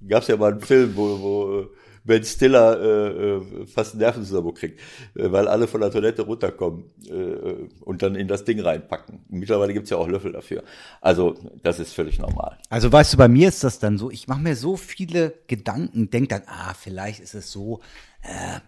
gab es ja mal einen Film, wo, wo äh, Ben Stiller äh, äh, fast einen Nervenzusammenbruch kriegt, äh, weil alle von der Toilette runterkommen äh, und dann in das Ding reinpacken. Mittlerweile gibt's ja auch Löffel dafür. Also das ist völlig normal. Also weißt du, bei mir ist das dann so, ich mache mir so viele Gedanken, denk dann, ah, vielleicht ist es so, äh,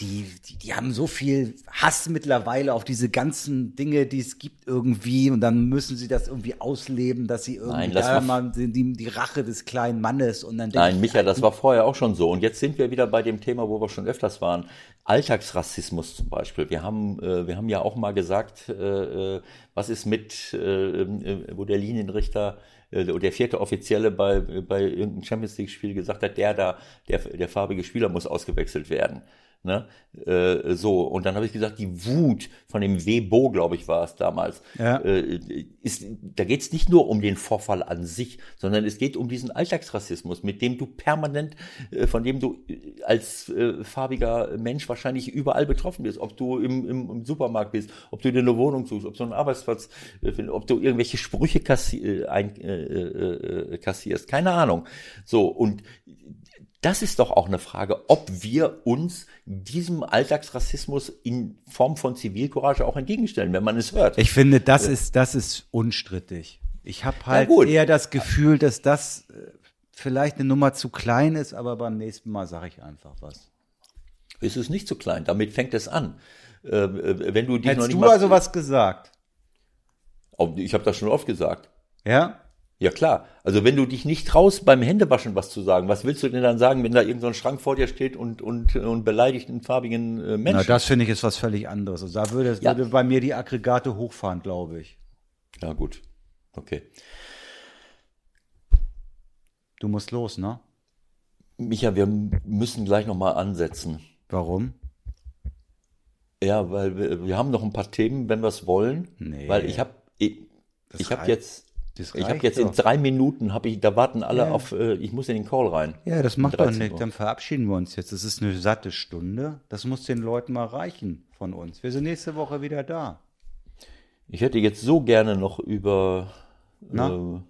die, die, die haben so viel Hass mittlerweile auf diese ganzen Dinge, die es gibt irgendwie und dann müssen sie das irgendwie ausleben, dass sie irgendwie Nein, da mal- die, die, Rache des kleinen Mannes und dann Nein, ich, Micha, das war vorher auch schon so. Und jetzt sind wir wieder bei dem Thema, wo wir schon öfters waren. Alltagsrassismus zum Beispiel. Wir haben, äh, wir haben ja auch mal gesagt, äh, äh, was ist mit, äh, äh, wo der Linienrichter äh, oder der vierte Offizielle bei, bei irgendeinem Champions League-Spiel gesagt hat, der da, der, der farbige Spieler muss ausgewechselt werden. Ne? Äh, so, und dann habe ich gesagt, die Wut von dem Webo, glaube ich, war es damals, Ja. äh, ist, da geht es nicht nur um den Vorfall an sich, sondern es geht um diesen Alltagsrassismus, mit dem du permanent, äh, von dem du äh, als äh, farbiger Mensch wahrscheinlich überall betroffen bist. Ob du im, im, im Supermarkt bist, ob du dir eine Wohnung suchst, ob du einen Arbeitsplatz äh, findest, ob du irgendwelche Sprüche kassi ein, kassierst. Keine Ahnung. So, und das ist doch auch eine Frage, ob wir uns diesem Alltagsrassismus in Form von Zivilcourage auch entgegenstellen, wenn man es hört. Ich finde, das ist, das ist unstrittig. Ich habe halt eher das Gefühl, dass das äh, vielleicht eine Nummer zu klein ist, aber beim nächsten Mal sage ich einfach was. Es ist nicht zu klein, damit fängt es an. Äh, äh, wenn du dich noch Hättest nicht du mal, also was gesagt? Oh, ich habe das schon oft gesagt. Ja? Ja klar. Also wenn du dich nicht traust, beim Händewaschen was zu sagen, was willst du denn dann sagen, wenn da irgendein so ein Schrank vor dir steht und, und, und beleidigt einen farbigen äh, Na, Menschen? das finde ich ist was völlig anderes. Also da würde, Ja. würde bei mir die Aggregate hochfahren, glaube ich. ja gut. Okay. Du musst los, ne? Micha, wir müssen gleich nochmal ansetzen. Warum? Ja, weil wir, wir haben noch ein paar Themen, wenn wir es wollen. Nee. Weil ich habe ich, ich reicht- jetzt ich habe jetzt in doch. drei Minuten habe ich da warten alle Ja. auf äh, ich muss in den Call rein. Ja, das macht doch 13 nichts. Dann verabschieden wir uns jetzt. Das ist eine satte Stunde. Das muss den Leuten mal reichen von uns. Wir sind nächste Woche wieder da. Ich hätte jetzt so gerne noch über Na? äh,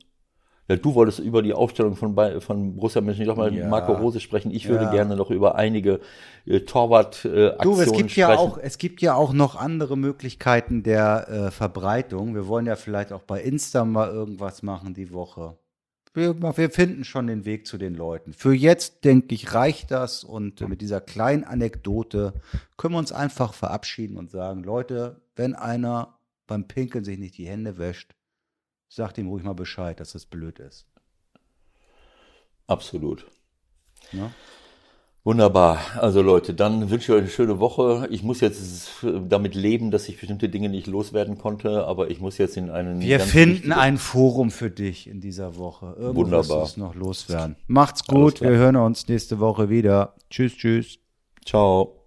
ja, du wolltest über die Aufstellung von, von Borussia Mönchengladbach Ja. Marco Rose sprechen. Ich würde Ja. gerne noch über einige äh, Torwart-Aktionen Du, es gibt sprechen. ja auch, es gibt ja auch noch andere Möglichkeiten der äh, Verbreitung. Wir wollen ja vielleicht auch bei Insta mal irgendwas machen die Woche. Wir, wir finden schon den Weg zu den Leuten. Für jetzt, denke ich, reicht das und äh, mit dieser kleinen Anekdote können wir uns einfach verabschieden und sagen, Leute, wenn einer beim Pinkeln sich nicht die Hände wäscht, Sag dem ruhig mal Bescheid, dass das blöd ist. Absolut. Ne? Wunderbar. Also Leute, dann wünsche ich euch eine schöne Woche. Ich muss jetzt damit leben, dass ich bestimmte Dinge nicht loswerden konnte, aber ich muss jetzt in einen. Wir finden ein Forum für dich in dieser Woche. Irgendwo Wunderbar. es noch loswerden. Macht's gut. Wir hören uns nächste Woche wieder. Tschüss, tschüss. Ciao.